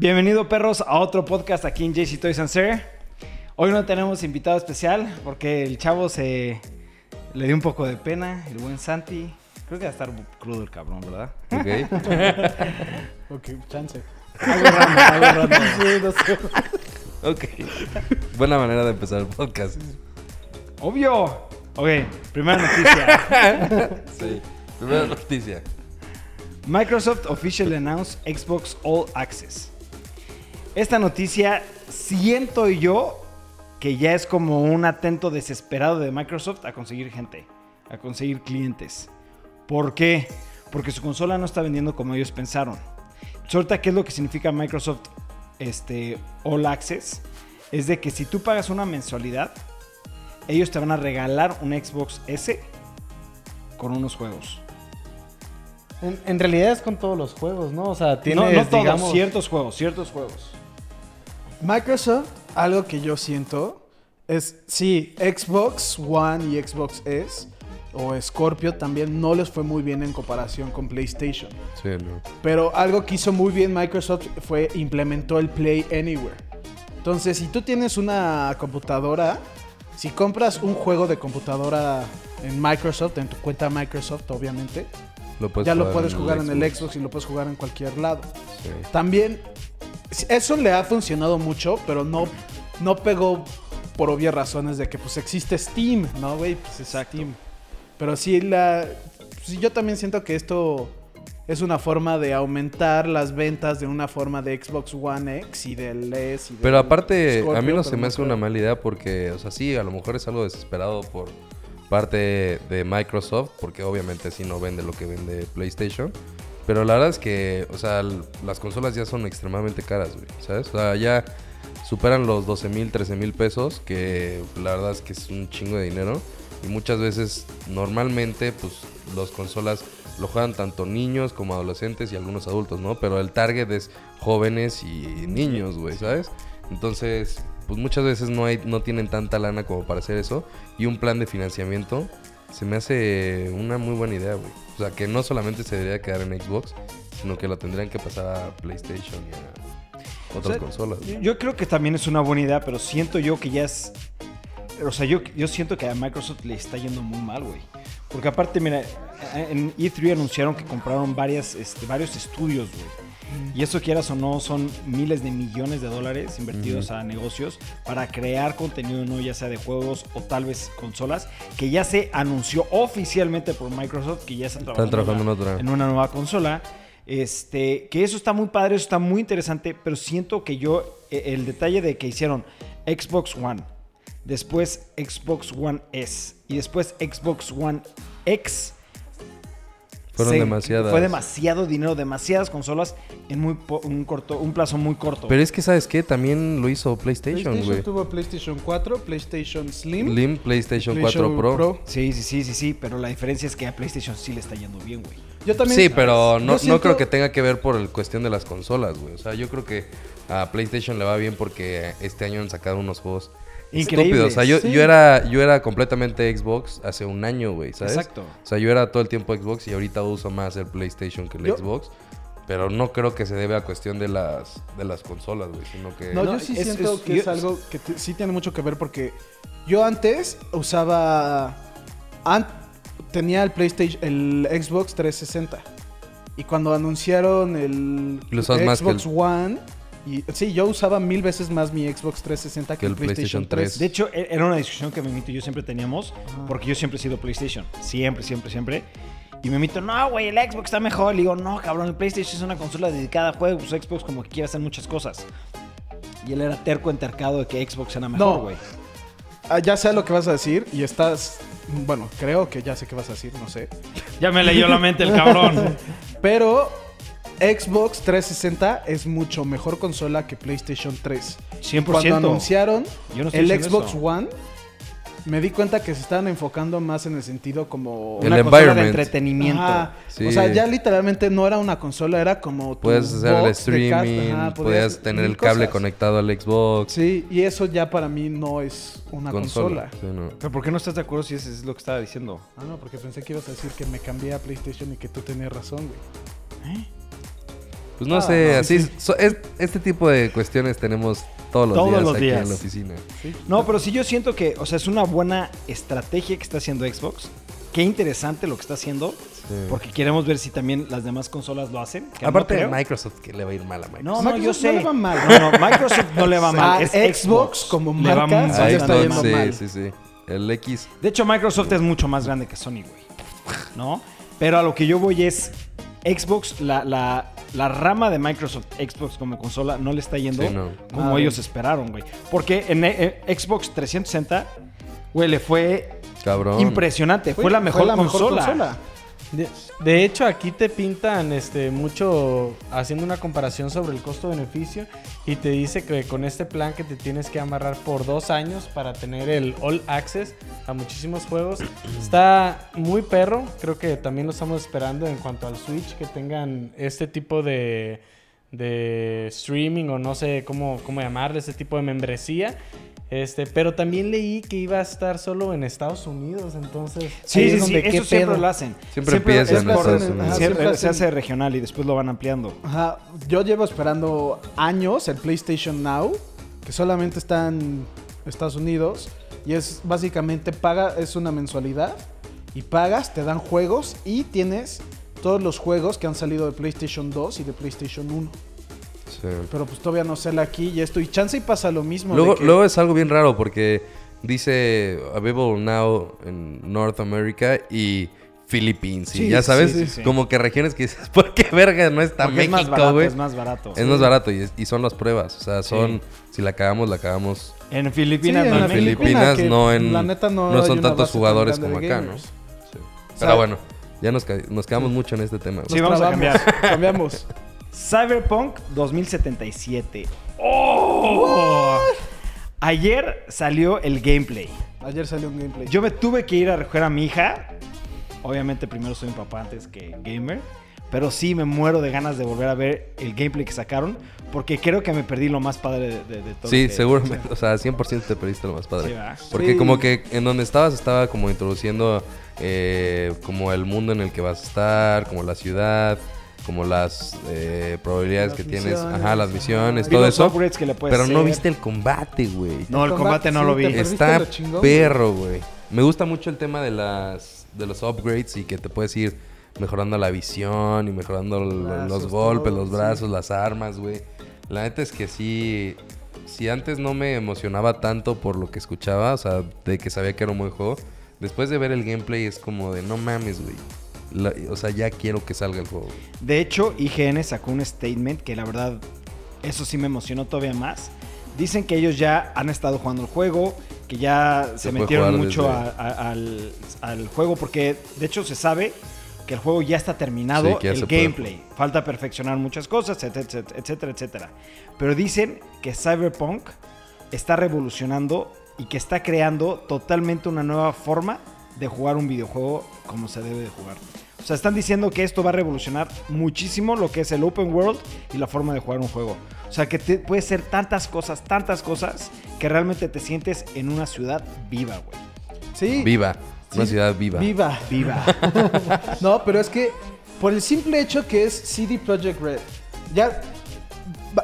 Bienvenido perros a otro podcast aquí en JC Toys and Sir. Hoy no tenemos invitado especial porque el chavo se le dio un poco de pena, el buen Santi. Creo que va a estar crudo el cabrón, ¿verdad? Ok. Ok, chance. Algo random, algo random. Sí, no sé. ok. Buena manera de empezar el podcast. Obvio. Ok, primera noticia. Sí. Primera noticia. Microsoft officially announced Xbox All Access. Esta noticia siento yo que ya es como un atento desesperado de Microsoft a conseguir gente, a conseguir clientes. ¿Por qué? Porque su consola no está vendiendo como ellos pensaron. Ahorita, ¿qué es lo que significa Microsoft este, All Access? Es de que si tú pagas una mensualidad, ellos te van a regalar un Xbox S con unos juegos. En, en realidad es con todos los juegos, ¿no? O sea, No, tienes, no todos, digamos... ciertos juegos, ciertos juegos. Microsoft, algo que yo siento es, sí, Xbox One y Xbox S o Scorpio también no les fue muy bien en comparación con PlayStation. Sí, no. Pero algo que hizo muy bien Microsoft fue implementó el Play Anywhere. Entonces, si tú tienes una computadora, si compras un juego de computadora en Microsoft, en tu cuenta Microsoft, obviamente, Lo ya lo jugar puedes jugar en el Xbox y lo puedes jugar en cualquier lado. Sí. También, eso le ha funcionado mucho, pero no, no pegó por obvias razones de que pues existe Steam, ¿no, güey? Pues es Steam. Pero sí, la, yo también siento que esto es una forma de aumentar las ventas de una forma de Xbox One X y del S. y del Pero aparte, a mí no se me hace una mala idea porque, o sea, sí, a lo mejor es algo desesperado por parte de Microsoft, porque obviamente sí no vende lo que vende PlayStation. Pero la verdad es que, o sea, las consolas ya son extremadamente caras, güey, ¿sabes? O sea, ya superan los 12 mil, 13 mil pesos, que la verdad es que es un chingo de dinero. Y muchas veces, normalmente, pues, las consolas lo juegan tanto niños como adolescentes y algunos adultos, ¿no? Pero el target es jóvenes y niños, güey, ¿sabes? Entonces, pues muchas veces no, hay, no tienen tanta lana como para hacer eso. Y un plan de financiamiento se me hace una muy buena idea, güey. O sea, que no solamente se debería quedar en Xbox, sino que lo tendrían que pasar a PlayStation y a otras O sea, consolas. Yo- Yo creo que también es una buena idea, pero siento yo que ya es. O sea, yo, yo siento que a Microsoft le está yendo muy mal, güey. Porque aparte, mira, en E3 anunciaron que compraron varias, este, varios estudios, güey. Y eso quieras o no, son miles de millones de dólares invertidos a negocios para crear contenido, no ya sea de juegos o tal vez consolas, que ya se anunció oficialmente por Microsoft que ya están Están trabajando, trabajando en otra. en una nueva consola. Este, que eso está muy padre, eso está muy interesante, pero siento que yo, eh, el detalle de que hicieron Xbox One, después Xbox One S y después Xbox One X. Fueron se- demasiadas. Fue demasiado dinero, demasiadas consolas en muy po- un corto, un plazo muy corto. Pero es que, ¿sabes qué? También lo hizo PlayStation, PlayStation güey. tuvo PlayStation 4, PlayStation Slim, Slim, PlayStation 4 PlayStation Pro. sí, sí, sí, sí, sí, pero la diferencia es que a PlayStation sí le está yendo bien, güey. Yo también. Sí, pero no, no creo que tenga que ver por el cuestión de las consolas, güey. O sea, yo creo que a PlayStation le va bien porque este año han sacado unos juegos Increíbles. estúpidos. O sea, yo, sí. yo, era, yo era completamente Xbox hace un año, güey, ¿sabes? Exacto. O sea, yo era todo el tiempo Xbox y ahorita uso más el PlayStation que el Yo- Xbox. Pero no creo que se debe a cuestión de las, de las consolas, güey, sino que... No, No, yo sí es- siento es- que yo- es algo que sí tiene mucho que ver porque yo antes usaba. an- tenía el PlayStation, el Xbox 360. Y cuando anunciaron el más Xbox One. Y, sí, yo usaba mil veces más mi Xbox 360 que, el PlayStation 3. De hecho, e- era una discusión que Memito y yo siempre teníamos, porque yo siempre he sido PlayStation. Siempre, siempre, siempre. Y Memito, no, güey, el Xbox está mejor. Le digo, no, cabrón, el PlayStation es una consola dedicada a juegos. Xbox como que quiere hacer muchas cosas. Y él era terco entercado de que Xbox era mejor, No. güey. Ah, ya sé lo que vas a decir y estás. Bueno, creo que ya sé qué vas a decir, no sé. Ya me leyó la mente el cabrón. Pero Xbox 360 es mucho mejor consola que PlayStation 3. 100%. Cuando anunciaron Yo no estoy el Xbox eso. One, me di cuenta que se estaban enfocando más en el sentido como... El Una consola de entretenimiento. Ajá. Sí. O sea, ya literalmente no era una consola, era como... tu Puedes hacer el streaming, Ajá, podías tener el cable cosas. conectado al Xbox. Sí, y eso ya para mí no es una consola. Sí, no. Pero ¿por qué no estás de acuerdo si eso es lo que estaba diciendo? Ah, no, porque pensé que ibas a decir que me cambié a PlayStation y que tú tenías razón, güey. Pues no Ah, sé, no, así, sí. so- es- este tipo de cuestiones tenemos todos los Todos días los aquí días. en la oficina. No, pero sí yo siento que, o sea, es una buena estrategia que está haciendo Xbox. Qué interesante lo que está haciendo. Porque queremos ver si también las demás consolas lo hacen. que no Aparte de. Microsoft, que le va a ir mal a Microsoft. No, no, yo Microsoft sé. no le va mal. No, no, Microsoft no le va mal. Es Xbox Xbox como le va marca, le está mal. yendo sí, mal. sí, sí. El X. De hecho, Microsoft es mucho más grande que Sony, güey. ¿No? Pero a lo que yo voy es. Xbox, la, la, la rama de Microsoft, Xbox como consola, no le está yendo Sí, no. como Ah, ellos bien. esperaron, güey. Porque en eh, Xbox 360, güey, le fue Cabrón. impresionante. Fue, la mejor, consola. De, hecho, aquí te pintan este mucho haciendo una comparación sobre el costo-beneficio y te dice que con este plan que te tienes que amarrar por dos años para tener el All Access a muchísimos juegos, está muy perro. Creo que también lo estamos esperando en cuanto al Switch, que tengan este tipo de, de streaming o no sé cómo, cómo llamarle, este tipo de membresía. Este, pero también leí que iba a estar solo en Estados Unidos, entonces Sí, es sí, sí, donde, ¿qué eso siempre pedo? lo hacen. Siempre empiezan es en por- Estados Ajá, Unidos. siempre siempre se hace regional y después lo van ampliando. Ajá, yo llevo esperando años el PlayStation Now, que solamente está en Estados Unidos y es básicamente paga, es una mensualidad y pagas, te dan juegos y tienes todos los juegos que han salido de PlayStation 2 y de PlayStation 1. Sí. Pero pues todavía no sale aquí y esto y chance y pasa lo mismo. de Luego, que- luego es algo bien raro porque dice Available Now en North America y Philippines. Y ya sabes, sí, sí. como que regiones que dices, ¿por qué verga no está Porque es más México, barato, güey? es más barato. Es más barato y, es- y son las pruebas. O sea, son, si la cagamos, la cagamos. En Filipinas, Sí, no en México. Filipinas, no en- la neta no, no son tantos jugadores como acá, ¿no? sea, Pero bueno, ya nos, nos quedamos mucho en este tema. Sí, Nos vamos a trabamos, Cambiamos. Cyberpunk 2077. ¡Oh! Ayer salió el gameplay. Ayer salió un gameplay. Yo me tuve que ir a recoger a mi hija. Obviamente primero soy un papá antes que gamer. Pero sí me muero de ganas de volver a ver el gameplay que sacaron. Porque creo que me perdí lo más padre de, de- de todo. Sí, que- seguramente. O sea, 100% te perdiste lo más padre. Sí. Porque Sí. como que en donde estabas estaba como introduciendo eh, como el mundo en el que vas a estar, como la ciudad, como las eh, probabilidades Las que tienes, ajá, las misiones, todo eso. que le Pero no viste el combate, güey. No, el combate no lo vi. Está lo chingón, perro, güey. Me gusta mucho el tema de las de los upgrades y que te puedes ir mejorando la visión y mejorando Brazos, los golpes, todo, los sí. brazos, las armas, güey. La neta es que sí si antes no me emocionaba tanto por lo que escuchaba, o sea, de que sabía que era un buen juego, después de ver el gameplay es como de no mames, güey. La- o sea, ya quiero que salga el juego. güey. De hecho, IGN sacó un statement que la verdad, eso sí me emocionó todavía más. Dicen que ellos ya han estado jugando el juego, que ya se, metieron mucho a- a- al, al juego, porque de hecho se sabe que el juego ya está terminado, Sí, que ya el puede gameplay. Falta perfeccionar muchas cosas, etcétera, etcétera, etcétera. Pero dicen que Cyberpunk está revolucionando y que está creando totalmente una nueva forma de jugar un videojuego como se debe de jugar. O sea, están diciendo que esto va a revolucionar muchísimo lo que es el open world y la forma de jugar un juego. O sea, que te, puede ser tantas cosas, tantas cosas, que realmente te sientes en una ciudad viva, güey. Sí. Viva, una Sí, ciudad viva. Viva. Viva. No, pero es que por el simple hecho que es CD Projekt Red, ya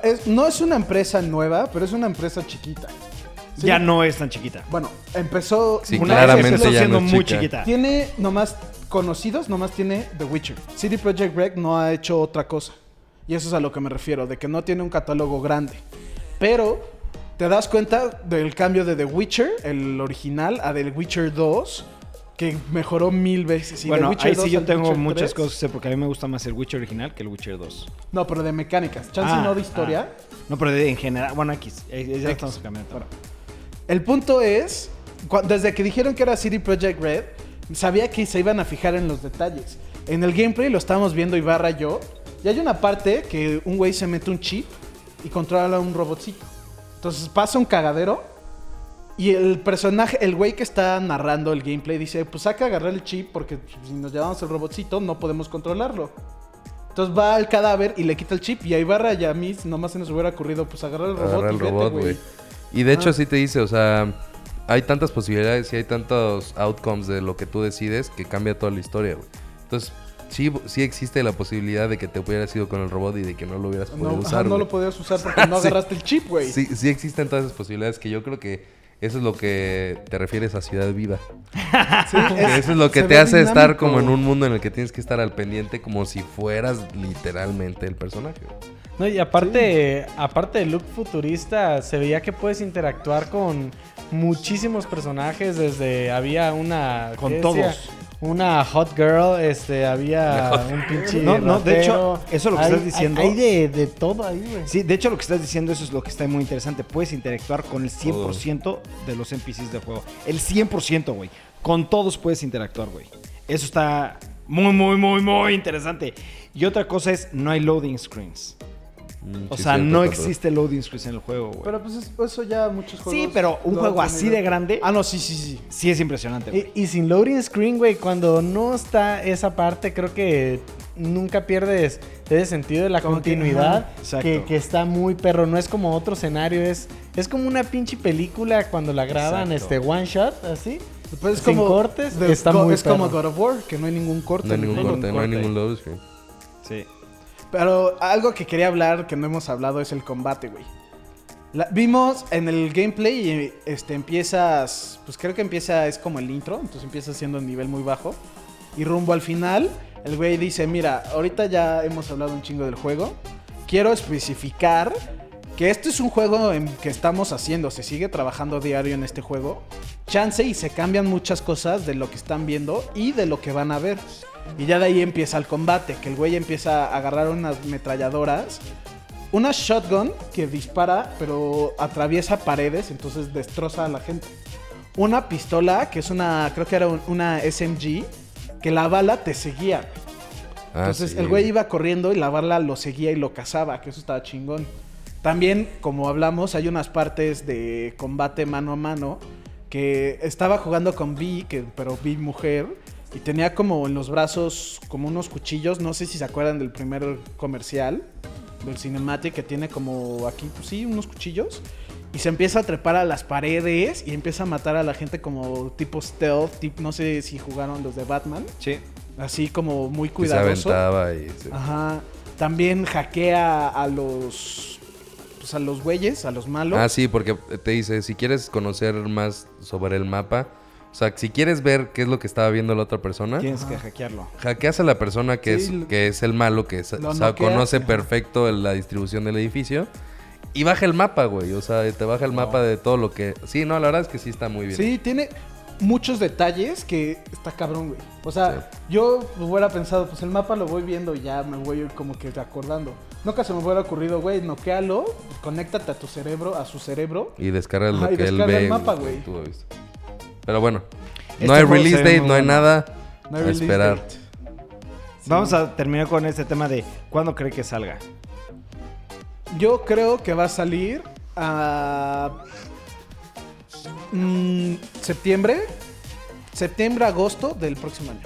es- no es una empresa nueva, pero es una empresa chiquita. ¿Sí? Ya no es tan chiquita. Bueno, empezó. Sí, Una claramente vez empezó ya siendo no es muy chica. chiquita. Tiene nomás conocidos, nomás tiene The Witcher. CD Projekt Red no ha hecho otra cosa. Y eso es a lo que me refiero, de que no tiene un catálogo grande. Pero te das cuenta del cambio de The Witcher, el original, a The Witcher 2, que mejoró mil veces. Y bueno, ahí 2 sí yo tengo Witcher muchas 3, cosas porque a mí me gusta más el Witcher original que el Witcher 2. No, pero de mecánicas. Chance Ah, no de historia. ah. No, pero de- en general, bueno, X. eh, Ya X. estamos cambiando. Bueno, El punto es, desde que dijeron que era CD Projekt Red, sabía que se iban a fijar en los detalles. En el gameplay lo estábamos viendo Ibarra y yo, y hay una parte que un güey se mete un chip y controla a un robotcito. Entonces pasa un cagadero y el personaje, el güey que está narrando el gameplay dice, pues saca agarrar el chip porque si nos llevamos el robotcito no podemos controlarlo. Entonces va al cadáver y le quita el chip y a Ibarra y a mí nomás se nos hubiera ocurrido pues agarrar el robot Agarrar y el robot, güey. Y de hecho Ah. sí te dice, o sea, hay tantas posibilidades y hay tantos outcomes de lo que tú decides que cambia toda la historia, güey. Entonces, sí, sí existe la posibilidad de que te hubieras ido con el robot y de que no lo hubieras podido No, ajá, usar. no lo podías usar porque no Sí. agarraste el chip, güey. Sí, sí existen todas esas posibilidades que yo creo que eso es lo que te refieres a ciudad viva. Sí, eso es lo que te hace estar como en un mundo en el que tienes que estar al pendiente como si fueras literalmente el personaje. No, y aparte, aparte del look futurista, se veía que puedes interactuar con muchísimos personajes. Desde había una. Con ¿qué todos. Una hot girl, este, había un pinche. No, no, de hecho, eso es lo que Hay- estás diciendo. Hay, hay de, de todo ahí, güey. Sí, de hecho lo que estás diciendo eso es lo que está muy interesante. Puedes interactuar con el 100% de los NPCs del juego. El 100%, güey. Con todos puedes interactuar, güey. Eso está muy, muy, muy, muy interesante. Y otra cosa es, no hay loading screens. Mm, O sí, sea, cierto, no existe loading screens en el juego, güey. Pero pues es- eso ya muchos juegos. Sí, pero un juego así tenido. de grande, Ah, no, sí, sí, sí. sí es impresionante, güey. Y, y sin loading screen, güey, cuando no está esa parte, creo que nunca pierdes ese sentido de la Como que, continuidad. exacto. que, que está muy perro. No es como otro escenario, es, es como una pinche película cuando la graban Exacto. este one shot, así. Pues es Sin como cortes, de- está go- muy Es como. God of War, que no hay ningún corte. No hay ningún ningún corte, no hay corte. ningún load screen. Sí. Pero algo que quería hablar que no hemos hablado es el combate, güey. Vimos en el gameplay y este empiezas, pues creo que empieza es como el intro, entonces empiezas siendo un nivel muy bajo y rumbo al final el güey dice, "Mira, ahorita ya hemos hablado un chingo del juego. Quiero especificar que este es un juego en que estamos haciendo, se sigue trabajando diario en este juego. Chance y se cambian muchas cosas de lo que están viendo y de lo que van a ver. Y ya de ahí empieza el combate, que el güey empieza a agarrar unas metralladoras, una shotgun que dispara pero atraviesa paredes, entonces destroza a la gente. Una pistola que es una, creo que era un- una SMG, que la bala te seguía. Ah, Entonces sí. el güey iba corriendo y la bala lo seguía y lo cazaba, que eso estaba chingón. También, como hablamos, hay unas partes de combate mano a mano que estaba jugando con Vi, que, pero Vi mujer, y tenía como en los brazos como unos cuchillos, no sé si se acuerdan del primer comercial, del Cinematic, que tiene como aquí, pues sí, unos cuchillos. Y se empieza a trepar a las paredes y empieza a matar a la gente como tipo stealth, no sé si jugaron los de Batman, Sí. así como muy Que se cuidadoso. aventaba y... se- Ajá. También hackea a los. Pues a los güeyes, a los malos. Ah, sí, porque te dice, si quieres conocer más sobre el mapa, o sea, si quieres ver qué es lo que estaba viendo la otra persona, Tienes que hackearlo. hackeas a la persona que, Sí, es, lo- que es el malo, que o sea, noqueas, conoce perfecto la distribución del edificio. Y baja el mapa, güey. O sea, te baja el mapa de todo lo que... Sí, no, la verdad es que sí está muy bien. Sí, tiene muchos detalles que está cabrón, güey. O sea, yo hubiera pensado, pues el mapa lo voy viendo y ya me voy como que acordando. Nunca se me hubiera ocurrido, güey, noquealo, conéctate a tu cerebro, a su cerebro. Y descarga lo y que él descarga ve. el mapa, güey. tú visto. Pero bueno, Este no hay juego release se ve date, muy no hay bueno. nada. No hay a release esperar. date. Vamos a terminar con este tema de cuándo cree que salga. Yo creo que va a salir a mm, septiembre, septiembre, agosto del próximo año.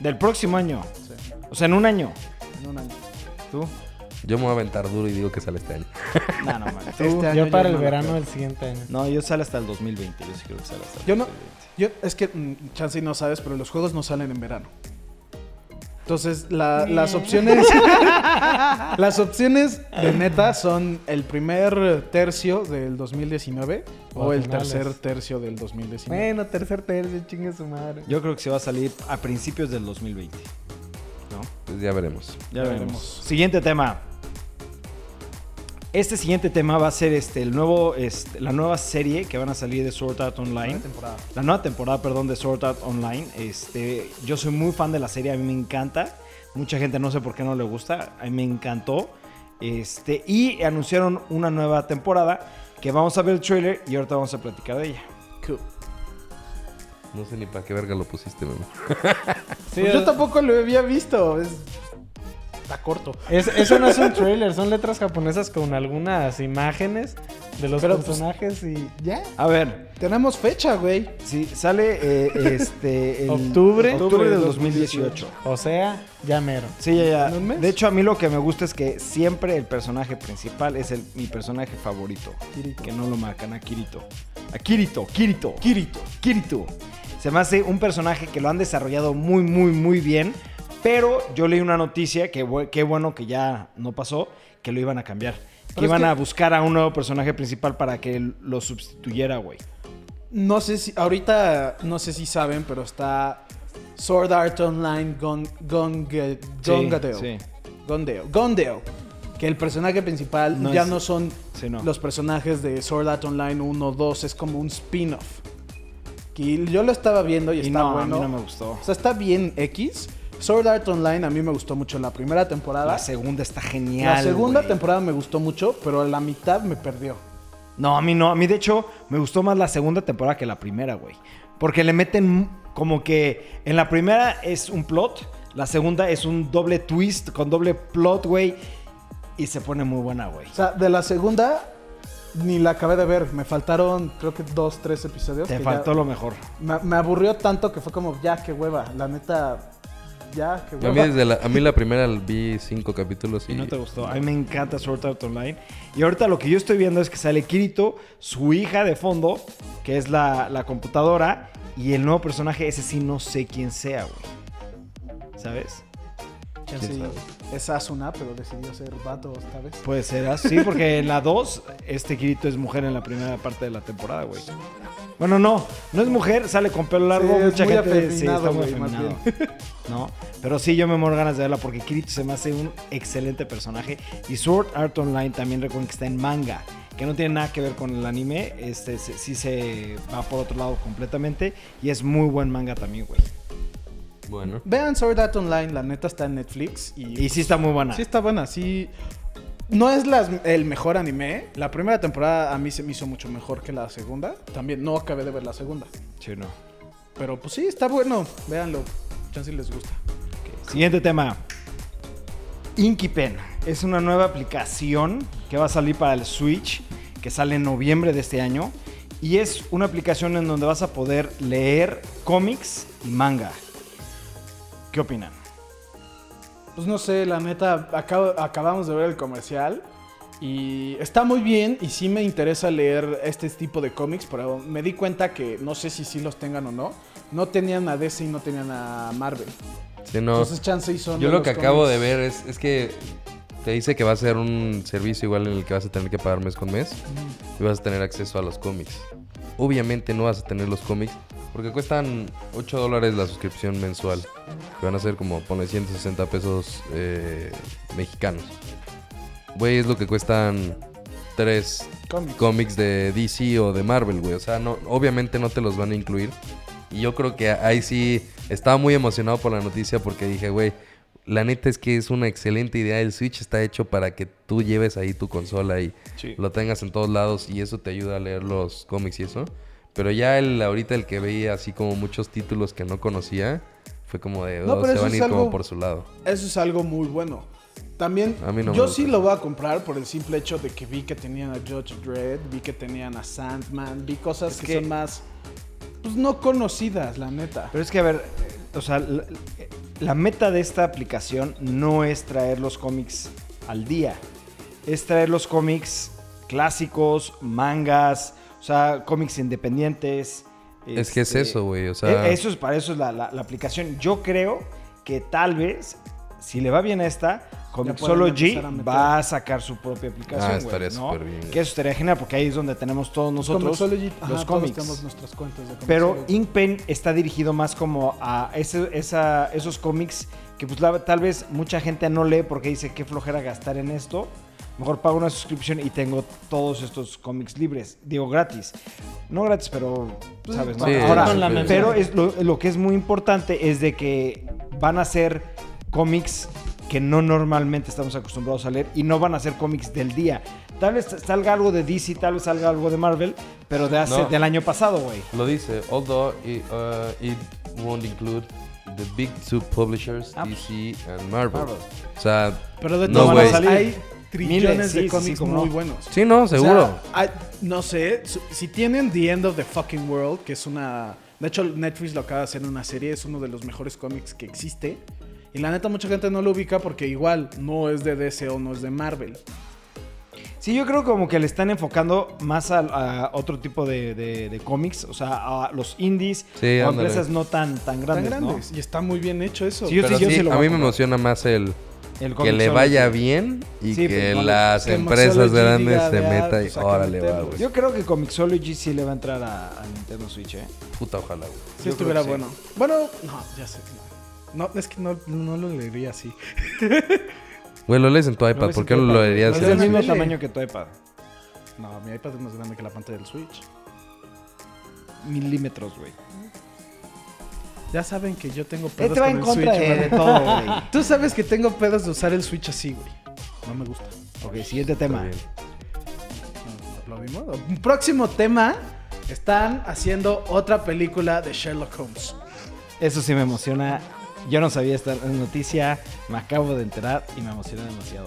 Del próximo año. Sí, O sea, en un año. en un año. ¿Tú? Yo me voy a aventar duro y digo que sale este año. No, no, man. Tú, Este año yo para el verano del siguiente año. No, yo sale hasta el 2020. Yo sí creo que sale hasta el Yo no, 2020. yo, es que, mm, chance no sabes, pero los juegos no salen en verano. Entonces, la- las opciones. las opciones de neta son el primer tercio del 2019 o, O el finales. tercer tercio del 2019. Bueno, tercer tercio, chingue su madre. Yo creo que se va a salir a principios del 2020. Pues ya veremos. Ya, Ya veremos. veremos. Siguiente tema. Este siguiente tema va a ser este, el nuevo, este, la nueva serie que van a salir de Sword Art Online. Nueva temporada. La nueva temporada, perdón, de Sword Art Online. Este, yo soy muy fan de la serie, a mí me encanta. Mucha gente no sé por qué no le gusta, a mí me encantó. Este, y anunciaron una nueva temporada que vamos a ver el trailer y ahorita vamos a platicar de ella. Cool. No sé ni para qué verga lo pusiste, mami. Sí, Pues yo es- tampoco lo había visto. es- Está corto. es- eso no es un trailer, son letras japonesas con algunas imágenes de los Pero, pues, personajes y ya. A ver, Tenemos fecha, güey. si sale eh, este, el Octubre. octubre del 2018. O sea, ya mero. Sí, ya, ya. ¿En un mes? De hecho, a mí lo que me gusta es que siempre el personaje principal es el, mi personaje favorito. Kirito. Que no lo marcan a Kirito. A Kirito, Kirito. Kirito. Kirito. Se me hace un personaje que lo han desarrollado muy, muy, muy bien. Pero yo leí una noticia que qué bueno que ya no pasó, que lo iban a cambiar. Que Pero iban que- a buscar a un nuevo personaje principal para que lo sustituyera, güey. No sé si, ahorita, no sé si saben, pero está Sword Art Online Gon, Gonge- Sí, Gongadale. sí. Gondale. Gondale. Que el personaje principal No ya es- no son Sí, no. los personajes de Sword Art Online 1 2, es como un spin-off. Y yo lo estaba viendo y, Y está no, bueno. a mí no me gustó. O sea, está bien X. Sword Art Online a mí me gustó mucho la primera temporada. La segunda está genial. La segunda temporada me gustó mucho, pero a la mitad me perdió. No, a mí no. A mí, de hecho, me gustó más la segunda temporada que la primera, güey. Porque le meten como que en la primera es un plot, la segunda es un doble twist con doble plot, güey. Y se pone muy buena, güey. O sea, de la segunda ni la acabé de ver. Me faltaron, creo que dos, tres episodios. Te que faltó ya- lo mejor. Me, me aburrió tanto que fue como, ya, qué hueva. La neta, ya, qué A hueva. mí, desde la, a mí la primera vi cinco capítulos y... Y no te gustó. A mí me encanta Sword Art Online. Y ahorita lo que yo estoy viendo es que sale Kirito, su hija de fondo, que es la, la computadora, y el nuevo personaje, ese sí no sé quién sea, güey. ¿Sabes? Chance es Asuna, pero decidió ser vato esta vez. Puede ser así, porque en la 2, este Kirito es mujer en la primera parte de la temporada, güey. Bueno, no, no es mujer, sale con pelo largo, Sí, mucha gente sí, está muy afeminado. ¿No? Pero sí, yo me muero ganas de verla porque Kirito se me hace un excelente personaje. Y Sword Art Online también recuerden que está en manga, que no tiene nada que ver con el anime. Este sí se va por otro lado completamente. Y es muy buen manga también, güey. Bueno. Vean Sword Art Online, la neta está en Netflix. Y, Y sí está muy buena. sí está buena, sí. No es las- el mejor anime. La primera temporada a mí se me hizo mucho mejor que la segunda. También no acabé de ver la segunda. Sí, no. Pero pues sí, está bueno. Véanlo. Chance les gusta. Siguiente tema. InkyPen es una nueva aplicación que va a salir para el Switch, que sale en noviembre de este año. Y es una aplicación en donde vas a poder leer cómics y manga. ¿Qué opinan? Pues no sé, la neta, acabo- acabamos de ver el comercial y está muy bien y sí me interesa leer este tipo de cómics, pero me di cuenta que no sé si sí los tengan o no. No tenían a DC y no tenían a Marvel. Sí, no. Entonces chance y son Yo lo que acabo cómics. de ver es, es que te dice que va a ser un servicio igual en el que vas a tener que pagar mes con mes y vas a tener acceso a los cómics. Obviamente no vas a tener los cómics porque cuestan 8 dólares la suscripción mensual, que van a ser como, pone 160 pesos eh, mexicanos. Güey, es lo que cuestan 3 Cómics. cómics de DC o de Marvel, güey. O sea, no, obviamente no te los van a incluir. Y yo creo que ahí sí estaba muy emocionado por la noticia porque dije, güey, la neta es que es una excelente idea. El Switch está hecho para que tú lleves ahí tu consola y Sí. lo tengas en todos lados y eso te ayuda a leer los cómics y eso. Pero ya el ahorita el que veía así como muchos títulos que no conocía, fue como de, No, oh, pero se eso van a es ir como algo- por su lado. Eso es algo muy bueno. También, A mí no me yo sí lo voy a comprar por el simple hecho de que vi que tenían a Judge Dredd, vi que tenían a Sandman, vi cosas Es que, que- son más, pues no conocidas, la neta. Pero es que, a ver, o sea, la, la meta de esta aplicación no es traer los cómics al día. Es traer los cómics clásicos, mangas, sea, cómics independientes. Es que es este, eso, güey. O sea, Eh, Eso es para eso es la, la- la aplicación. Yo creo que tal vez, si le va bien a esta, Comixology a va a sacar su propia aplicación. Ah, güey, estaría ¿no? súper bien. Que eso estaría genial porque ahí es donde tenemos todos nosotros Comixology, ajá, los todos cómics. tenemos nuestras cuentas de Pero. Inkpen está dirigido más como a ese- esa- esos cómics que pues la- tal vez mucha gente no lee porque dice qué flojera gastar en esto. Mejor pago una suscripción y tengo todos estos cómics libres. Digo gratis. No gratis, pero sabes, ¿no? sí, Ahora, con la pero es lo, lo que es muy importante es de que van a ser cómics que no normalmente estamos acostumbrados a leer y no van a ser cómics del día. Tal vez salga algo de DC, tal vez salga algo de Marvel, pero de hace, No. del año pasado, güey. Lo dice, although it, uh, it won't include the big two publishers, Ah, DC and Marvel. Marvel. O sea, Pero de no, todas güey. maneras, hay trillones Miles, sí, de cómics sí, muy no. buenos. Sí, no, O sea, seguro. no sé, si tienen The End of the Fucking World, que es una... De hecho, Netflix lo acaba de hacer en una serie, es uno de los mejores cómics que existe. Y la neta, mucha gente no lo ubica porque igual no es de DC o no es de Marvel. Sí, yo creo como que le están enfocando más a, a otro tipo de, de- de cómics, o sea, a los indies Sí, o ándale. empresas no tan, tan Tan grandes, grandes. Y está muy bien hecho eso. Sí, yo Pero sí, yo sí, sí lo a mí me emociona más. El que le vaya bien y Sí, que pues, las que empresas grandes se metan y pues, órale, va, güey. Yo creo que Comixology sí le va a entrar a, a Nintendo Switch, ¿eh? Puta, ojalá, güey. Si estuviera bueno. Bueno, no, ya sé. No, No, es que no, no lo leería así. Güey, lo lees en tu iPad, ¿por qué no lo leerías Es en del el mismo tamaño que tu iPad. No, mi iPad es más grande que la pantalla del Switch. Milímetros, güey. Ya saben que yo tengo pedos Este va con en el contra Switch, de, de todo, güey. Tú sabes que tengo pedos de usar el Switch así, güey. No me gusta. Ok, siguiente tema. Un próximo tema. Están haciendo otra película de Sherlock Holmes. Eso sí me emociona. Yo no sabía esta noticia, me acabo de enterar y me emociona demasiado.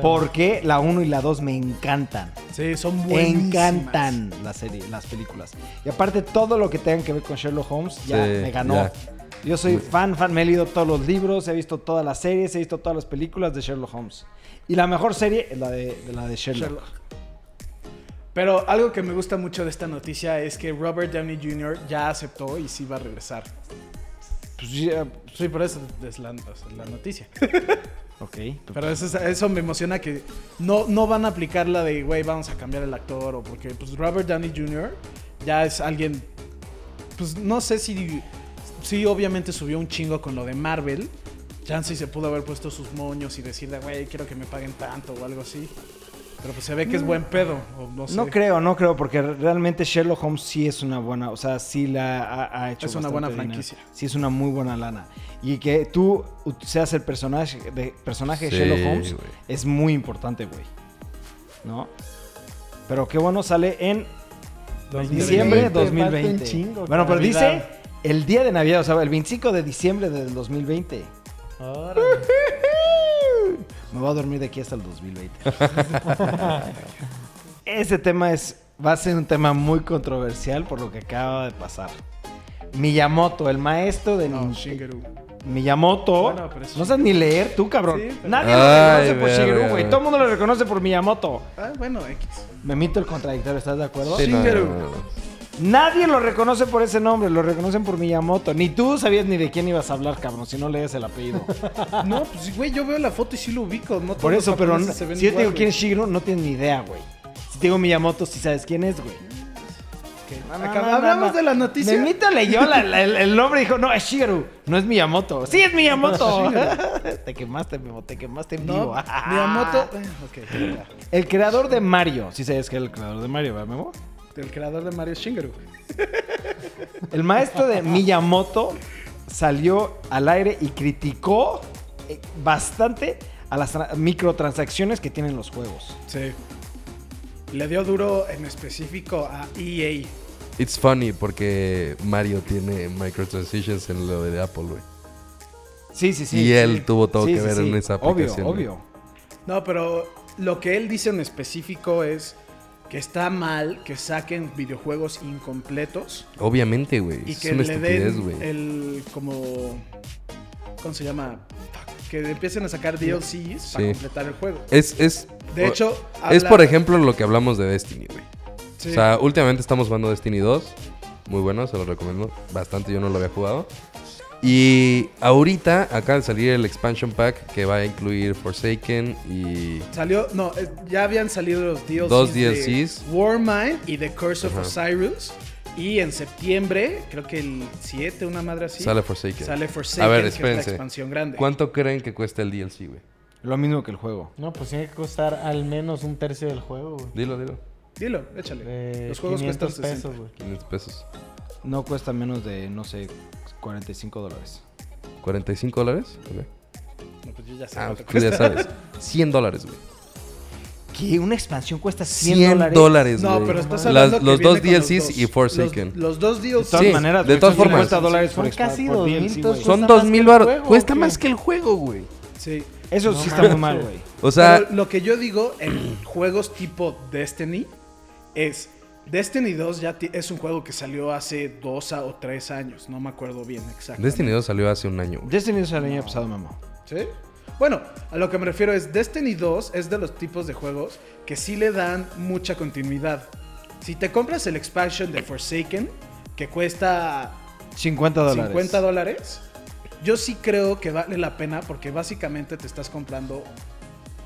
Porque la 1 y la 2 me encantan. Sí, son Me buenísimas. encantan las series, las películas. Y aparte todo lo que tenga que ver con Sherlock Holmes ya Sí, me ganó. ya. Yo soy fan, fan, me he leído todos los libros, he visto todas las series, he visto todas las películas de Sherlock Holmes. Y la mejor serie es la de, de la de Sherlock. Sherlock. Pero algo que me gusta mucho de esta noticia es que Robert Downey Jr. ya aceptó y sí va a regresar. Pues ya, Sí, por eso es la, o sea, la noticia. ok. Pero eso, es- eso me emociona que no, no van a aplicar la de, güey, vamos a cambiar el actor o porque pues Robert Downey Jr. ya es alguien, pues no sé si, sí obviamente subió un chingo con lo de Marvel. Chance se pudo haber puesto sus moños y decirle, güey, quiero que me paguen tanto o algo así. Pero pues se ve que es buen pedo, o no sé. No creo, no creo, porque realmente Sherlock Holmes sí es una buena, o sea, sí la ha, ha hecho. Es una buena dinero. franquicia. Sí es una muy buena lana. Y que tú seas el personaje de, personaje de Sí, Sherlock Holmes es muy importante, güey. ¿No? Pero qué bueno sale en 2020, diciembre de falta un 2020. chingo bueno, pero dice el día de Navidad, o sea, el 25 de diciembre del 2020. Me voy a dormir de aquí hasta el 2020. Ese tema es, va a ser un tema muy controversial por lo que acaba de pasar. Miyamoto, el maestro de No, Shigeru. Miyamoto. Bueno, es- No sabes ni leer tú, cabrón. Sí, pero- Nadie lo reconoce por. Shigeru, güey. Todo el mundo lo reconoce por Miyamoto. Ah, bueno, X. Me mito el contradictorio, ¿estás de acuerdo? Sí, Shigeru. no, no, no. Nadie lo reconoce por ese nombre, lo reconocen por Miyamoto. Ni tú sabías ni de quién ibas a hablar, cabrón, si no lees el apellido. No, pues güey, yo veo la foto y sí lo ubico. No Por eso, pero no- si yo te digo quién es Shigeru, no tienes ni idea, güey. Si te digo Miyamoto, sí sabes quién es, güey. No, no, Hablamos de la noticia. Memito leyó la- la- el, el nombre y dijo, no, es Shigeru, no es Miyamoto. Sí, es Miyamoto. te quemaste, Memo, te quemaste en vivo. Miyamoto. eh, ok, ya. El creador de Mario. Sí sabes que es el creador de Mario, ¿verdad, Memo? El creador de Mario es Shigeru. El maestro de Miyamoto salió al aire y criticó eh, bastante a las tra- microtransacciones que tienen los juegos. Sí. Le dio duro en específico a EA. It's funny porque Mario tiene microtransactions en lo de Apple, güey. Sí, sí, sí. Y sí. él tuvo todo Sí, que sí, ver sí. en esa aplicación. obvio. No, pero lo que él dice en específico es que está mal que saquen videojuegos incompletos Obviamente, güey. y Es que una le den el como ¿cómo se llama? Que empiecen a sacar DLCs para Sí. completar el juego. Es, es, De hecho, es habla- por ejemplo lo que hablamos de Destiny, güey. Sí. O sea, últimamente estamos jugando Destiny 2. Muy bueno, se lo recomiendo bastante. Yo no lo había jugado. Y ahorita acaba de salir el expansion pack que va a incluir Forsaken y Salió, no, eh, ya habían salido los DLCs. Dos DLCs. Warmind y The Curse of. Osiris. Y en septiembre, creo que el 7, una madre así. sale Forsaken. Sale Forsaken, A ver, que es la expansión grande. ¿Cuánto creen que cuesta el DLC, güey? Lo mismo que el juego. No, pues tiene que costar al menos un tercio del juego, güey. Dilo, dilo. Dilo, échale. De Los juegos 500 cuestan 60. pesos, güey. 500 pesos. No cuesta menos de, no sé, 45 dólares. ¿45 dólares? Ok. No, pues yo ya sé Ah, cuánto tú ya sabes. 100 dólares, güey. ¿Qué? ¿Una expansión cuesta 100, 100 dólares? dólares, No, güey. pero estás Las- hablando que Los dos con DLCs dos. y Forsaken. Los, los dos De DLCs. todas Sí, maneras, de todas formas. cuesta dólares Son expa- casi por 2000 DLC, pesos. güey. Son Cuesta 2 más mil que el baros. juego, Cuesta ¿o qué? más que el juego, güey. Sí. Eso No sí está muy mal, güey. O sea, Pero lo que yo digo en juegos tipo Destiny es. Destiny 2 ya es un juego que salió hace dos a- o tres años. No me acuerdo bien exacto. Destiny 2 salió hace un año, güey. Destiny es el año pasado, mamá. ¿Sí? Bueno, a lo que me refiero es Destiny 2 es de los tipos de juegos que sí le dan mucha continuidad. Si te compras el expansion de Forsaken, que cuesta 50 dólares. 50 dólares, yo sí creo que vale la pena porque básicamente te estás comprando